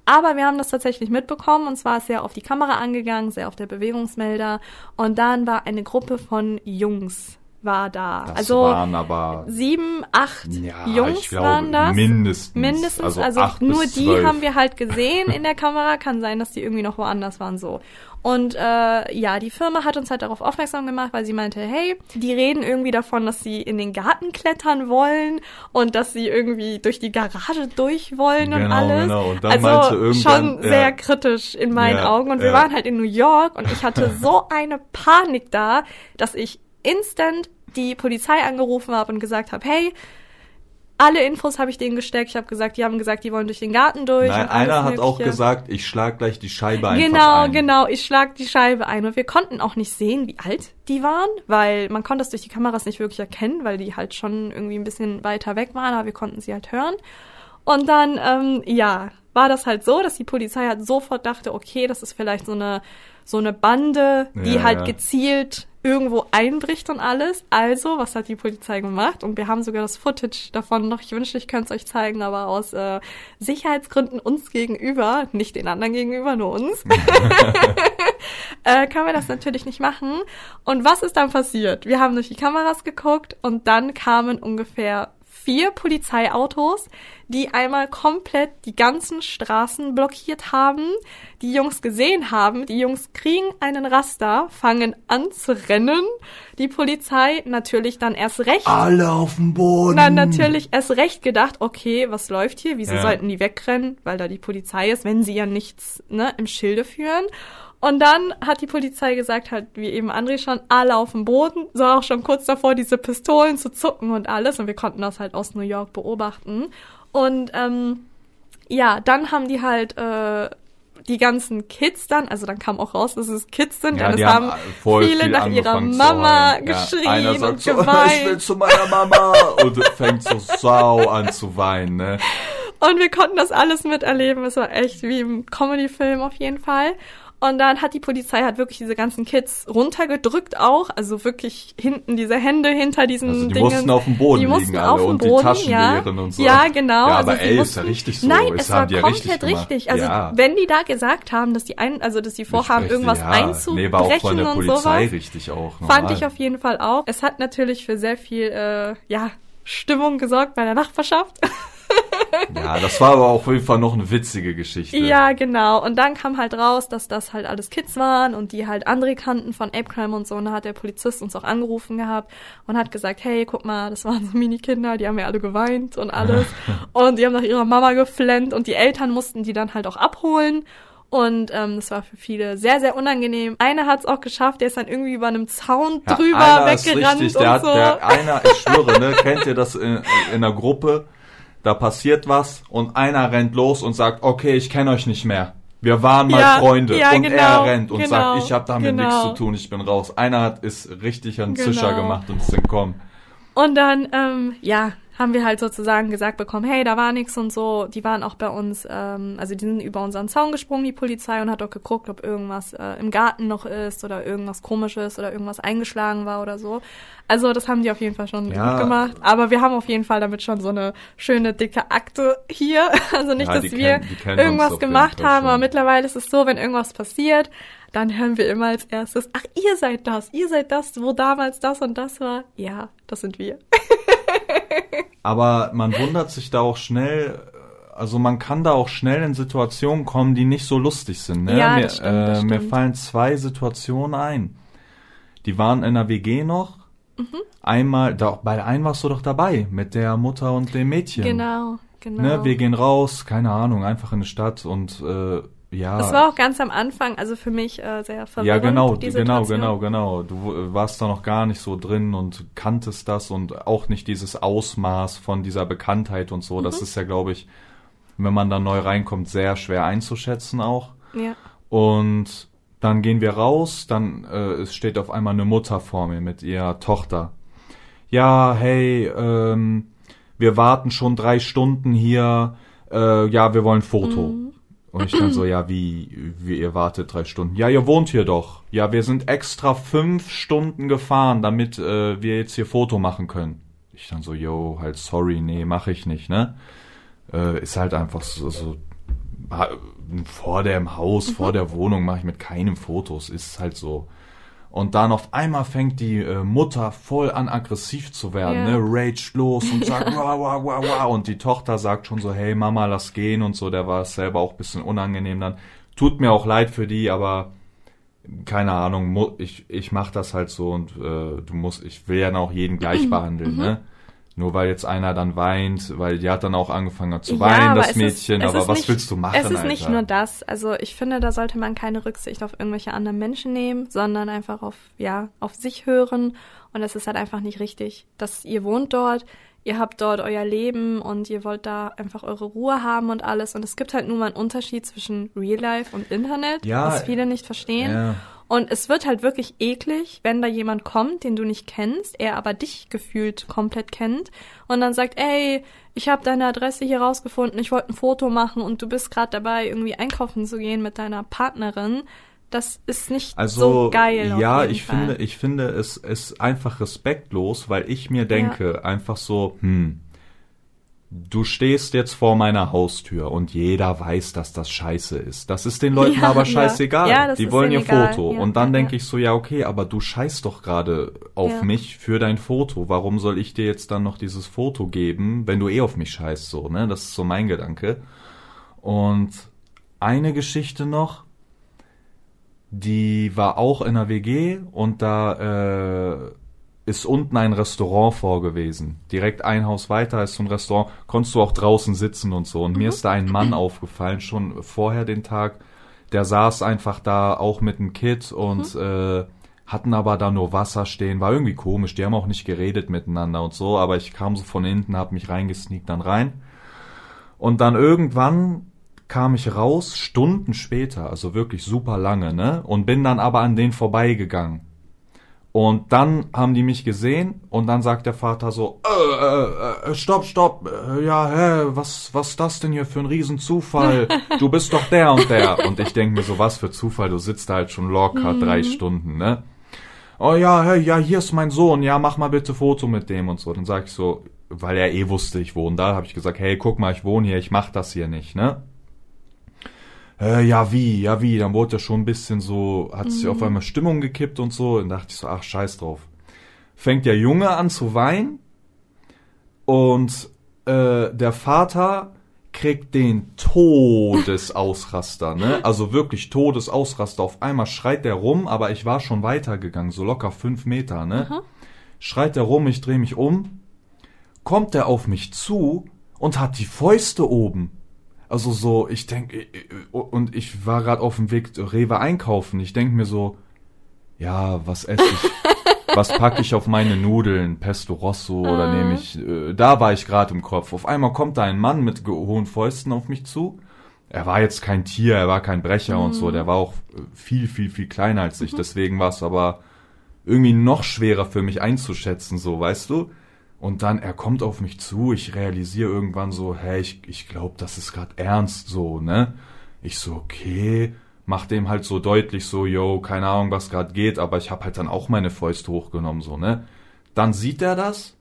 Aber wir haben das tatsächlich mitbekommen und zwar sehr auf die Kamera angegangen, sehr auf der Bewegungsmelder und dann war eine Gruppe von Jungs war da. Das also waren aber sieben, acht ja, Jungs glaube, waren das. mindestens. Mindestens, also, acht nur die zwölf. haben wir halt gesehen in der Kamera. Kann sein, dass die irgendwie noch woanders waren so. Und äh, ja, die Firma hat uns halt darauf aufmerksam gemacht, weil sie meinte, hey, die reden irgendwie davon, dass sie in den Garten klettern wollen und dass sie irgendwie durch die Garage durch wollen und Genau, alles. genau. Und dann also schon ja. sehr kritisch in meinen Ja, Augen. Und wir ja. waren halt in New York und ich hatte so eine Panik da, dass ich instant die Polizei angerufen habe und gesagt habe, hey, alle Infos habe ich denen gesteckt. Ich habe gesagt, die haben gesagt, die wollen durch den Garten durch. Nein, einer hat auch gesagt, ich schlag gleich die Scheibe einfach Genau, ein. genau. Ich schlag die Scheibe ein. Und wir konnten auch nicht sehen, wie alt die waren, weil man konnte das durch die Kameras nicht wirklich erkennen, weil die halt schon irgendwie ein bisschen weiter weg waren, aber wir konnten sie halt hören. Und dann, ähm, ja, war das halt so, dass die Polizei halt sofort dachte, okay, das ist vielleicht so eine, so eine Bande, die Ja, halt ja. gezielt irgendwo einbricht und alles. Also, was hat die Polizei gemacht? Und wir haben sogar das Footage davon noch. Ich wünschte, ich könnte es euch zeigen, aber aus äh, Sicherheitsgründen uns gegenüber, nicht den anderen gegenüber, nur uns, äh, können wir das natürlich nicht machen. Und was ist dann passiert? Wir haben durch die Kameras geguckt und dann kamen ungefähr vier Polizeiautos, die einmal komplett die ganzen Straßen blockiert haben, die Jungs gesehen haben. Die Jungs kriegen einen Raster, fangen an zu rennen. Die Polizei natürlich dann erst recht. Alle auf dem Boden. Dann natürlich erst recht gedacht, okay, was läuft hier? Wieso Ja. sollten die wegrennen? Weil da die Polizei ist, wenn sie ja nichts ne, im Schilde führen. Und dann hat die Polizei gesagt, halt, wie eben André schon, alle auf dem Boden, so auch schon kurz davor, diese Pistolen zu zucken und alles. Und wir konnten das halt aus New York beobachten. Und ähm, ja, dann haben die halt äh, die ganzen Kids dann, also dann kam auch raus, dass es Kids sind, Ja, die es haben viele viel nach ihrer Mama. Ja, geschrien sagt und so, geweint. ich will zu meiner Mama und fängt so sau an zu weinen, ne? Und wir konnten das alles miterleben. Es war echt wie im Comedy-Film auf jeden Fall. Und dann hat die Polizei halt wirklich diese ganzen Kids runtergedrückt auch, also wirklich hinten diese Hände hinter diesen Also die Dingen. mussten auf dem Boden die mussten liegen auf alle dem und die Boden, Taschen ja. und so. Ja, genau. Ja, also aber sie ey, ist mussten, ja richtig so. Nein, Es war ja komplett richtig. Also Ja. wenn die da gesagt haben, dass die ein, also dass die vorhaben, irgendwas ja. Nee, war auch einzubrechen von der und Polizei sowas, richtig auch. fand ich auf jeden Fall auch. Es hat natürlich für sehr viel, äh, ja, Stimmung gesorgt bei der Nachbarschaft. Ja, das war aber auch auf jeden Fall noch eine witzige Geschichte. Ja, genau. Und dann kam halt raus, dass das halt alles Kids waren und die halt andere kannten von Ape Crime und so. Und da hat der Polizist uns auch angerufen gehabt und hat gesagt, hey, guck mal, das waren so Mini-Kinder, die haben ja alle geweint und alles. und die haben nach ihrer Mama geflennt und die Eltern mussten die dann halt auch abholen. Und ähm, das war für viele sehr, sehr unangenehm. Einer hat es auch geschafft, der ist dann irgendwie über einem Zaun Ja, drüber einer ist weggerannt richtig, und der hat, so. der, einer, ich schwöre, ne, kennt ihr das in, in einer Gruppe? Da passiert was und einer rennt los und sagt, okay, ich kenne euch nicht mehr. Wir waren mal Ja, Freunde. ja, und genau, er rennt und genau, sagt, ich habe damit genau. nichts zu tun, ich bin raus. Einer hat ist richtig einen Zischer Genau. gemacht und ist entkommen. Und dann, ähm, ja, haben wir halt sozusagen gesagt bekommen, hey, da war nix und so. Die waren auch bei uns, ähm, also die sind über unseren Zaun gesprungen, die Polizei, und hat auch geguckt, ob irgendwas äh, im Garten noch ist oder irgendwas komisches oder irgendwas eingeschlagen war oder so. Also das haben die auf jeden Fall schon Ja. gut gemacht. Aber wir haben auf jeden Fall damit schon so eine schöne dicke Akte hier. Also nicht, Ja, dass wir kennen- irgendwas gemacht haben, aber mittlerweile ist es so, wenn irgendwas passiert, dann hören wir immer als erstes, ach, ihr seid das, ihr seid das, wo damals das und das war. Ja, das sind wir. Aber man wundert sich da auch schnell, also man kann da auch schnell in Situationen kommen, die nicht so lustig sind. Ne? Ja, mir, das stimmt, das äh, mir fallen zwei Situationen ein. Die waren in der WG noch. Mhm. Einmal, da, bei der einen warst du doch dabei, mit der Mutter und dem Mädchen. Genau, genau. Ne, wir gehen raus, keine Ahnung, einfach in die Stadt und äh, ja. das war auch ganz am Anfang, also für mich äh, sehr verwirrend. Ja, genau, genau, genau, genau. Du äh, warst da noch gar nicht so drin und kanntest das und auch nicht dieses Ausmaß von dieser Bekanntheit und so. Mhm. Das ist ja, glaube ich, wenn man da neu reinkommt, sehr schwer einzuschätzen auch. Ja. Und dann gehen wir raus, dann äh, es steht auf einmal eine Mutter vor mir mit ihrer Tochter. Ja, hey, ähm, wir warten schon drei Stunden hier. Äh, ja, wir wollen ein Foto. Und ich dann so, ja, wie, wie ihr wartet drei Stunden? Ja, ihr wohnt hier doch. Ja, wir sind extra fünf Stunden gefahren, damit äh, wir jetzt hier Foto machen können. Ich dann so, yo, halt sorry, nee, mach ich nicht, ne? Äh, ist halt einfach so, so vor dem Haus, vor der Wohnung mache ich mit keinem Fotos, ist halt so. Und dann auf einmal fängt die äh, Mutter voll an aggressiv zu werden, Ja. ne? Rage los und sagt wow, wow, wow, wow. Und die Tochter sagt schon so, hey Mama, lass gehen und so. Der war es selber auch ein bisschen unangenehm dann. Tut mir auch leid für die, aber keine Ahnung, ich, ich mach das halt so und äh, du musst, ich will ja auch jeden gleich behandeln, ne? Nur weil jetzt einer dann weint, weil die hat dann auch angefangen zu weinen, aber das Mädchen, ist, aber was nicht, willst du machen? Es ist nicht Alter? nur das. Also ich finde, da sollte man keine Rücksicht auf irgendwelche anderen Menschen nehmen, sondern einfach auf, ja, auf sich hören. Und es ist halt einfach nicht richtig, dass ihr wohnt dort, ihr habt dort euer Leben und ihr wollt da einfach eure Ruhe haben und alles. Und es gibt halt nur mal einen Unterschied zwischen Real Life und Internet, Ja, was viele nicht verstehen. Ja. Und es wird halt wirklich eklig, wenn da jemand kommt, den du nicht kennst, er aber dich gefühlt komplett kennt und dann sagt, ey, ich habe deine Adresse hier rausgefunden, ich wollte ein Foto machen und du bist gerade dabei, irgendwie einkaufen zu gehen mit deiner Partnerin. Das ist nicht Also so geil. ja, ich Fall. finde, ich finde es ist einfach respektlos, weil ich mir denke einfach so, hm, du stehst jetzt vor meiner Haustür und jeder weiß, dass das scheiße ist. Das ist den Leuten Ja, aber ja. scheißegal. Ja, das Die wollen ihr egal. Foto. Ja, und dann ja, denke ja. ich so, ja, okay, aber du scheißt doch gerade auf Ja. mich für dein Foto. Warum soll ich dir jetzt dann noch dieses Foto geben, wenn du eh auf mich scheißt so, ne? Das ist so mein Gedanke. Und eine Geschichte noch, die war auch in der WG und da äh, ist unten ein Restaurant vor gewesen. Direkt ein Haus weiter ist so ein Restaurant, konntest du auch draußen sitzen und so. Und mir ist da ein Mann aufgefallen, schon vorher den Tag, der saß einfach da auch mit einem Kid und äh, hatten aber da nur Wasser stehen. War irgendwie komisch, die haben auch nicht geredet miteinander und so, aber ich kam so von hinten, hab mich reingesneakt dann rein. Und dann irgendwann kam ich raus, Stunden später, also wirklich super lange, ne? Und bin dann aber an denen vorbeigegangen. Und dann haben die mich gesehen und dann sagt der Vater so, äh, äh, äh, stopp, stopp, äh, ja, hä, was, was ist das denn hier für ein Riesenzufall? Du bist doch der und der. Und ich denke mir so, was für Zufall, du sitzt da halt schon locker drei Stunden, ne? Oh ja, hey, ja, hier ist mein Sohn, ja, mach mal bitte Foto mit dem und so. Dann sag ich so, weil er eh wusste, ich wohne da, habe ich gesagt, hey, guck mal, ich wohne hier, ich mach das hier nicht, ne? Äh, ja, wie, ja, wie, dann wurde er schon ein bisschen so, hat sich auf einmal Stimmung gekippt und so, und dachte ich so, ach, scheiß drauf. Fängt der Junge an zu weinen und äh, der Vater kriegt den Todesausraster, ne? Also wirklich Todesausraster. Auf einmal schreit der rum, aber ich war schon weitergegangen, so locker fünf Meter, ne? Schreit der rum, ich drehe mich um, kommt er auf mich zu und hat die Fäuste oben. Also so, ich denke, und ich war gerade auf dem Weg Rewe einkaufen. Ich denke mir so, ja, was esse ich? was packe ich auf meine Nudeln? Pesto Rosso oder Ah. nehme ich, äh, da war ich gerade im Kopf. Auf einmal kommt da ein Mann mit hohen Fäusten auf mich zu. Er war jetzt kein Tier, er war kein Brecher und so, der war auch äh, viel, viel, viel kleiner als ich. Deswegen war es aber irgendwie noch schwerer für mich einzuschätzen, so, weißt du? Und dann, er kommt auf mich zu, ich realisiere irgendwann so, hey, ich, ich glaube, das ist gerade ernst, so, ne? Ich so, okay, mach dem halt so deutlich so, yo, keine Ahnung, was gerade geht, aber ich habe halt dann auch meine Fäuste hochgenommen, so, ne? Dann sieht er das,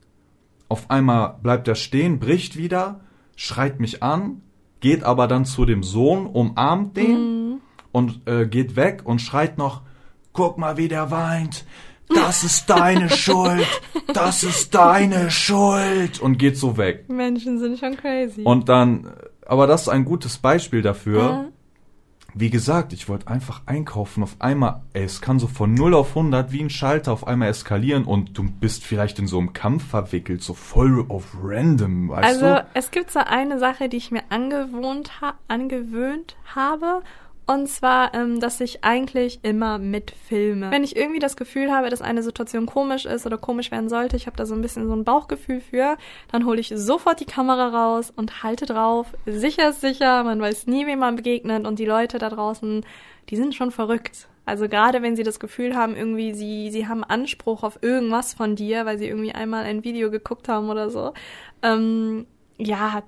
auf einmal bleibt er stehen, bricht wieder, schreit mich an, geht aber dann zu dem Sohn, umarmt den und äh, geht weg und schreit noch, guck mal, wie der weint. Das ist deine Schuld. Das ist deine Schuld. Und geht so weg. Menschen sind schon crazy. Und dann, aber das ist ein gutes Beispiel dafür. Ja. Wie gesagt, ich wollte einfach einkaufen. Auf einmal, ey, es kann so von 0 auf 100 wie ein Schalter auf einmal eskalieren und du bist vielleicht in so einem Kampf verwickelt, so voll auf random, weißt Also du? es gibt so eine Sache, die ich mir angewohnt ha angewöhnt habe. Und zwar, ähm, dass ich eigentlich immer mitfilme. Wenn ich irgendwie das Gefühl habe, dass eine Situation komisch ist oder komisch werden sollte, ich habe da so ein bisschen so ein Bauchgefühl für, dann hole ich sofort die Kamera raus und halte drauf. Sicher ist sicher, man weiß nie, wem man begegnet und die Leute da draußen, die sind schon verrückt. Also gerade wenn sie das Gefühl haben, irgendwie sie, sie haben Anspruch auf irgendwas von dir, weil sie irgendwie einmal ein Video geguckt haben oder so. Ähm, ja,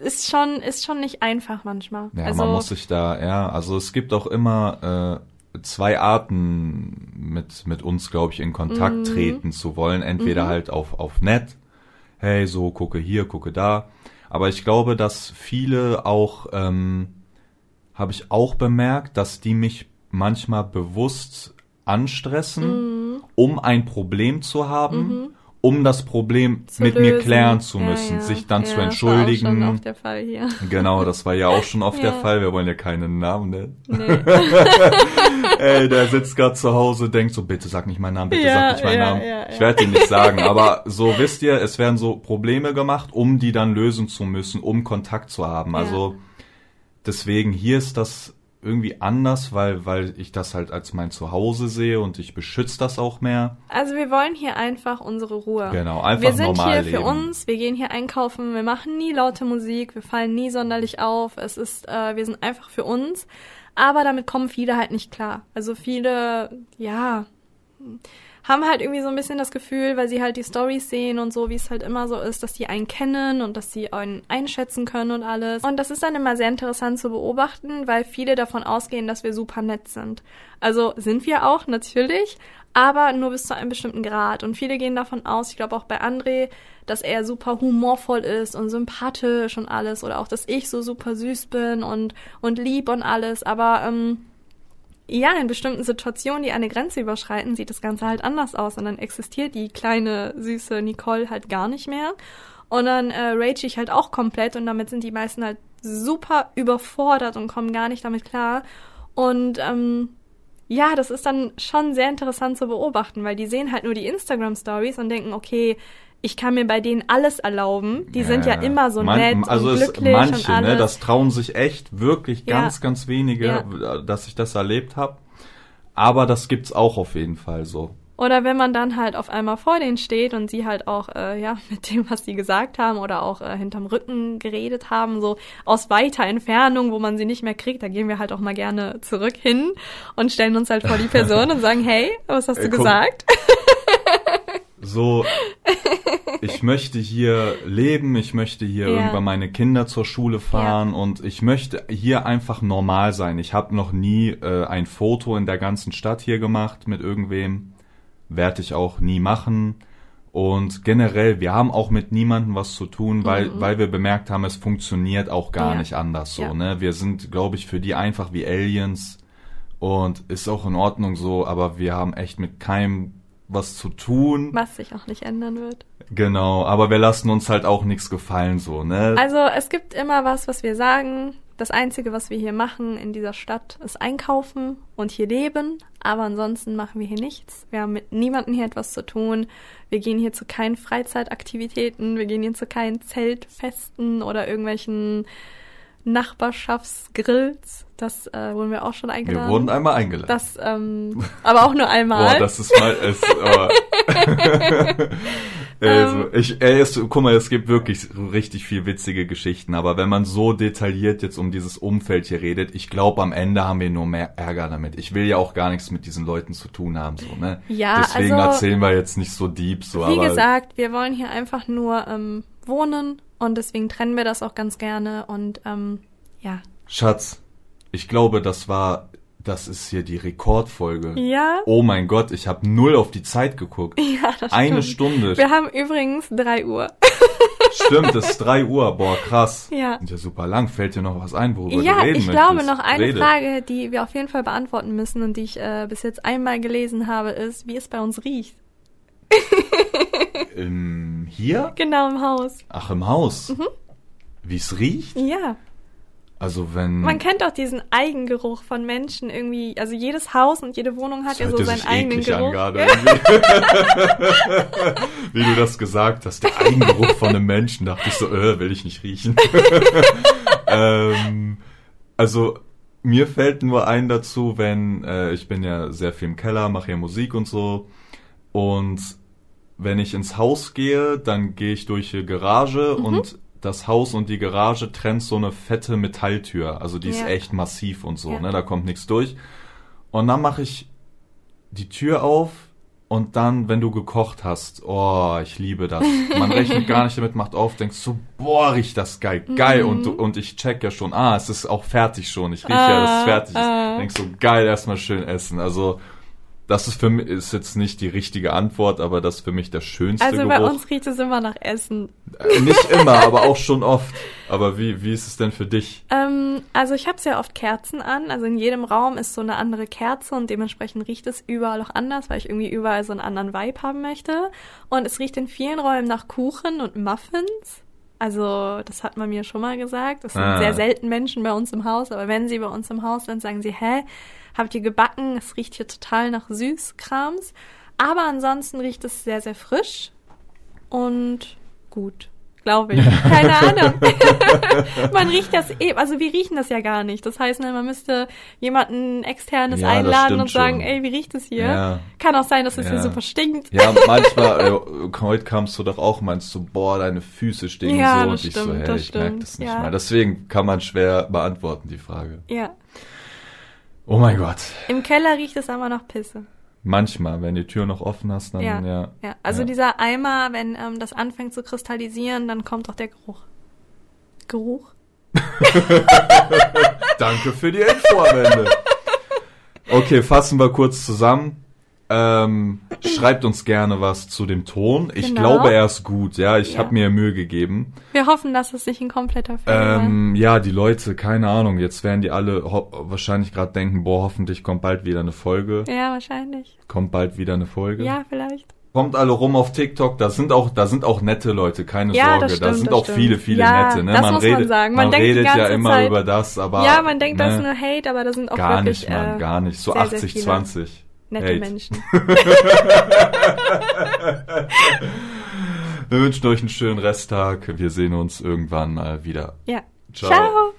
ist schon, ist schon nicht einfach manchmal. Ja, also, man muss sich da, ja, also es gibt auch immer äh, zwei Arten, mit, mit uns, glaube ich, in Kontakt Mhm. treten zu wollen. Entweder halt auf, auf nett, hey, so, gucke hier, gucke da. Aber ich glaube, dass viele auch, ähm, habe ich auch bemerkt, dass die mich manchmal bewusst anstressen, Mhm. um ein Problem zu haben, um das Problem zu mit mir lösen. klären zu Ja, müssen, ja. sich dann ja, zu das entschuldigen. War auch schon oft der Fall hier. Genau, das war ja auch schon oft der Ja. Fall. Wir wollen ja keinen Namen nennen. Nee. Ey, der sitzt gerade zu Hause, denkt so, bitte sag nicht meinen Namen, bitte Ja, sag nicht meinen ja, Namen. ja, ich ja. werde ihn nicht sagen, aber so wisst ihr, es werden so Probleme gemacht, um die dann lösen zu müssen, um Kontakt zu haben. Ja. Also deswegen hier ist das irgendwie anders, weil weil ich das halt als mein Zuhause sehe und ich beschütze das auch mehr. Also wir wollen hier einfach unsere Ruhe. Genau, einfach wir sind normal hier leben. für uns, wir gehen hier einkaufen, wir machen nie laute Musik, wir fallen nie sonderlich auf. Es ist, äh, wir sind einfach für uns. Aber damit kommen viele halt nicht klar. Also viele, ja, haben halt irgendwie so ein bisschen das Gefühl, weil sie halt die Stories sehen und so, wie es halt immer so ist, dass die einen kennen und dass sie einen einschätzen können und alles. Und das ist dann immer sehr interessant zu beobachten, weil viele davon ausgehen, dass wir super nett sind. Also sind wir auch, natürlich, aber nur bis zu einem bestimmten Grad. Und viele gehen davon aus, ich glaube auch bei André, dass er super humorvoll ist und sympathisch und alles. Oder auch, dass ich so super süß bin und, und lieb und alles. Aber ähm, ja, in bestimmten Situationen, die eine Grenze überschreiten, sieht das Ganze halt anders aus. Und dann existiert die kleine, süße Nicole halt gar nicht mehr. Und dann äh, rage ich halt auch komplett und damit sind die meisten halt super überfordert und kommen gar nicht damit klar. Und ähm, ja, das ist dann schon sehr interessant zu beobachten, weil die sehen halt nur die Instagram-Stories und denken, okay, ich kann mir bei denen alles erlauben. Die sind ja immer so Man- nett also und es- glücklich manche, und alles. Ne, das trauen sich echt wirklich Ja. ganz, ganz wenige, Ja. dass ich das erlebt habe. Aber das gibt's auch auf jeden Fall so. Oder wenn man dann halt auf einmal vor denen steht und sie halt auch, äh, ja, mit dem, was sie gesagt haben oder auch äh, hinterm Rücken geredet haben, so aus weiter Entfernung, wo man sie nicht mehr kriegt, da gehen wir halt auch mal gerne zurück hin und stellen uns halt vor die Person und sagen, hey, was hast du guck- gesagt? So, ich möchte hier leben, ich möchte hier Ja. irgendwann meine Kinder zur Schule fahren und ich möchte hier einfach normal sein. Ich habe noch nie äh, ein Foto in der ganzen Stadt hier gemacht mit irgendwem. Werde ich auch nie machen. Und generell, wir haben auch mit niemandem was zu tun, weil, weil wir bemerkt haben, es funktioniert auch gar Mhm. Ja. nicht anders so. Ja. Ne? Wir sind, glaube ich, für die einfach wie Aliens und ist auch in Ordnung so, aber wir haben echt mit keinem was zu tun. Was sich auch nicht ändern wird. Genau, aber wir lassen uns halt auch nichts gefallen so, ne? Also es gibt immer was, was wir sagen. Das Einzige, was wir hier machen in dieser Stadt, ist einkaufen und hier leben. Aber ansonsten machen wir hier nichts. Wir haben mit niemandem hier etwas zu tun. Wir gehen hier zu keinen Freizeitaktivitäten. Wir gehen hier zu keinen Zeltfesten oder irgendwelchen Nachbarschaftsgrills. Das äh, wurden wir auch schon eingeladen. Wir wurden einmal eingeladen. Das, ähm, aber auch nur einmal. Boah, das ist mal, es, aber, also, Ähm. ich, ey, es, guck mal, es gibt wirklich richtig viel witzige Geschichten, aber wenn man so detailliert jetzt um dieses Umfeld hier redet, ich glaube, am Ende haben wir nur mehr Ärger damit. Ich will ja auch gar nichts mit diesen Leuten zu tun haben, so, ne? Ja, Deswegen also- erzählen wir jetzt nicht so deep, so, Wie aber. gesagt, wir wollen hier einfach nur ähm, wohnen und deswegen trennen wir das auch ganz gerne und ähm, ja. Schatz, ich glaube, das war, das ist hier die Rekordfolge. Ja? Oh mein Gott, ich habe null auf die Zeit geguckt. Ja, das Eine stimmt. Stunde. Wir haben übrigens drei Uhr. Stimmt, es ist 3 Uhr. Boah, krass. Ja. Sind ja super lang. Fällt dir noch was ein, worüber Ja, du reden ich glaube noch eine Rede. Frage, die wir auf jeden Fall beantworten müssen und die ich äh, bis jetzt einmal gelesen habe, ist, wie es bei uns riecht. Ähm, hier? Genau im Haus. Ach, im Haus. Mhm. Wie es riecht? Ja. Also wenn... Man kennt doch diesen Eigengeruch von Menschen irgendwie. Also jedes Haus und jede Wohnung hat ja so seinen sich eigenen eklig an Geruch. gerade Ja. irgendwie. Wie du das gesagt hast, der Eigengeruch von einem Menschen, dachte ich so, äh, will ich nicht riechen. ähm, also mir fällt nur ein dazu, wenn äh, ich bin ja sehr viel im Keller, mache ja Musik und so und wenn ich ins Haus gehe, dann gehe ich durch die Garage Mhm. und das Haus und die Garage trennt so eine fette Metalltür. Also die ist Ja. echt massiv und so, Ja. ne? Da kommt nichts durch. Und dann mache ich die Tür auf und dann, wenn du gekocht hast, oh, ich liebe das. Man rechnet gar nicht damit, macht auf, denkst so, boah, riecht das geil, geil. Mhm. Und, und ich check ja schon, ah, es ist auch fertig schon. Ich rieche ja, dass es Ah, fertig ist. ah. Denkst so, geil, erstmal schön essen. Also, das ist für mich, ist jetzt nicht die richtige Antwort, aber das ist für mich der schönste Also Geruch. bei uns riecht es immer nach Essen. Äh, Nicht immer, aber auch schon oft. Aber wie, wie ist es denn für dich? Ähm, also ich habe sehr oft Kerzen an. Also in jedem Raum ist so eine andere Kerze und dementsprechend riecht es überall auch anders, weil ich irgendwie überall so einen anderen Vibe haben möchte. Und es riecht in vielen Räumen nach Kuchen und Muffins. Also das hat man mir schon mal gesagt. Es sind Ah. sehr selten Menschen bei uns im Haus, aber wenn sie bei uns im Haus sind, sagen sie, hä, habt ihr gebacken? Es riecht hier total nach Süßkrams. Aber ansonsten riecht es sehr, sehr frisch und gut. Glaube ich. Keine Ahnung. man riecht das eben, also wir riechen das ja gar nicht. Das heißt, ne, man müsste jemanden externes Ja, einladen stimmt und sagen, schon. ey, wie riecht es hier? Ja. Kann auch sein, dass es Ja. hier super stinkt. Ja, manchmal, äh, heute kamst du doch auch, meinst du, boah, deine Füße stinken so. und ich so, stimmt, hey, ich merke stimmt, das nicht mal. Deswegen kann man schwer beantworten, die Frage. Ja. Oh mein Gott. Im Keller riecht es aber nach Pisse. Manchmal, wenn die Tür noch offen hast, dann Ja. ja. Ja. Also Ja. dieser Eimer, wenn ähm, das anfängt zu kristallisieren, dann kommt auch der Geruch. Geruch? Danke für die Info am Ende. Okay, fassen wir kurz zusammen. Ähm, schreibt uns gerne was zu dem Ton. Ich genau. glaube, er ist gut. Ja, ich ja. habe mir Mühe gegeben. Wir hoffen, dass es nicht ein kompletter Fehler ähm, war. Ja, die Leute, keine Ahnung. Jetzt werden die alle wahrscheinlich gerade denken, boah, hoffentlich kommt bald wieder eine Folge. Ja, wahrscheinlich. Kommt bald wieder eine Folge. Ja, vielleicht. Kommt alle rum auf TikTok. Da sind auch, da sind auch nette Leute, keine ja, Sorge. Da sind auch stimmt. viele, viele ja, nette. Ne? Das man muss redet, man sagen. Man, man redet ja immer Zeit. über das, aber ja, man denkt, ne? das ist nur Hate, aber da sind auch gar wirklich, nicht, man, äh, gar nicht. So 80-20 nette Hate. Menschen. Wir wünschen euch einen schönen Resttag. Wir sehen uns irgendwann mal wieder. Ja. Ciao. Ciao.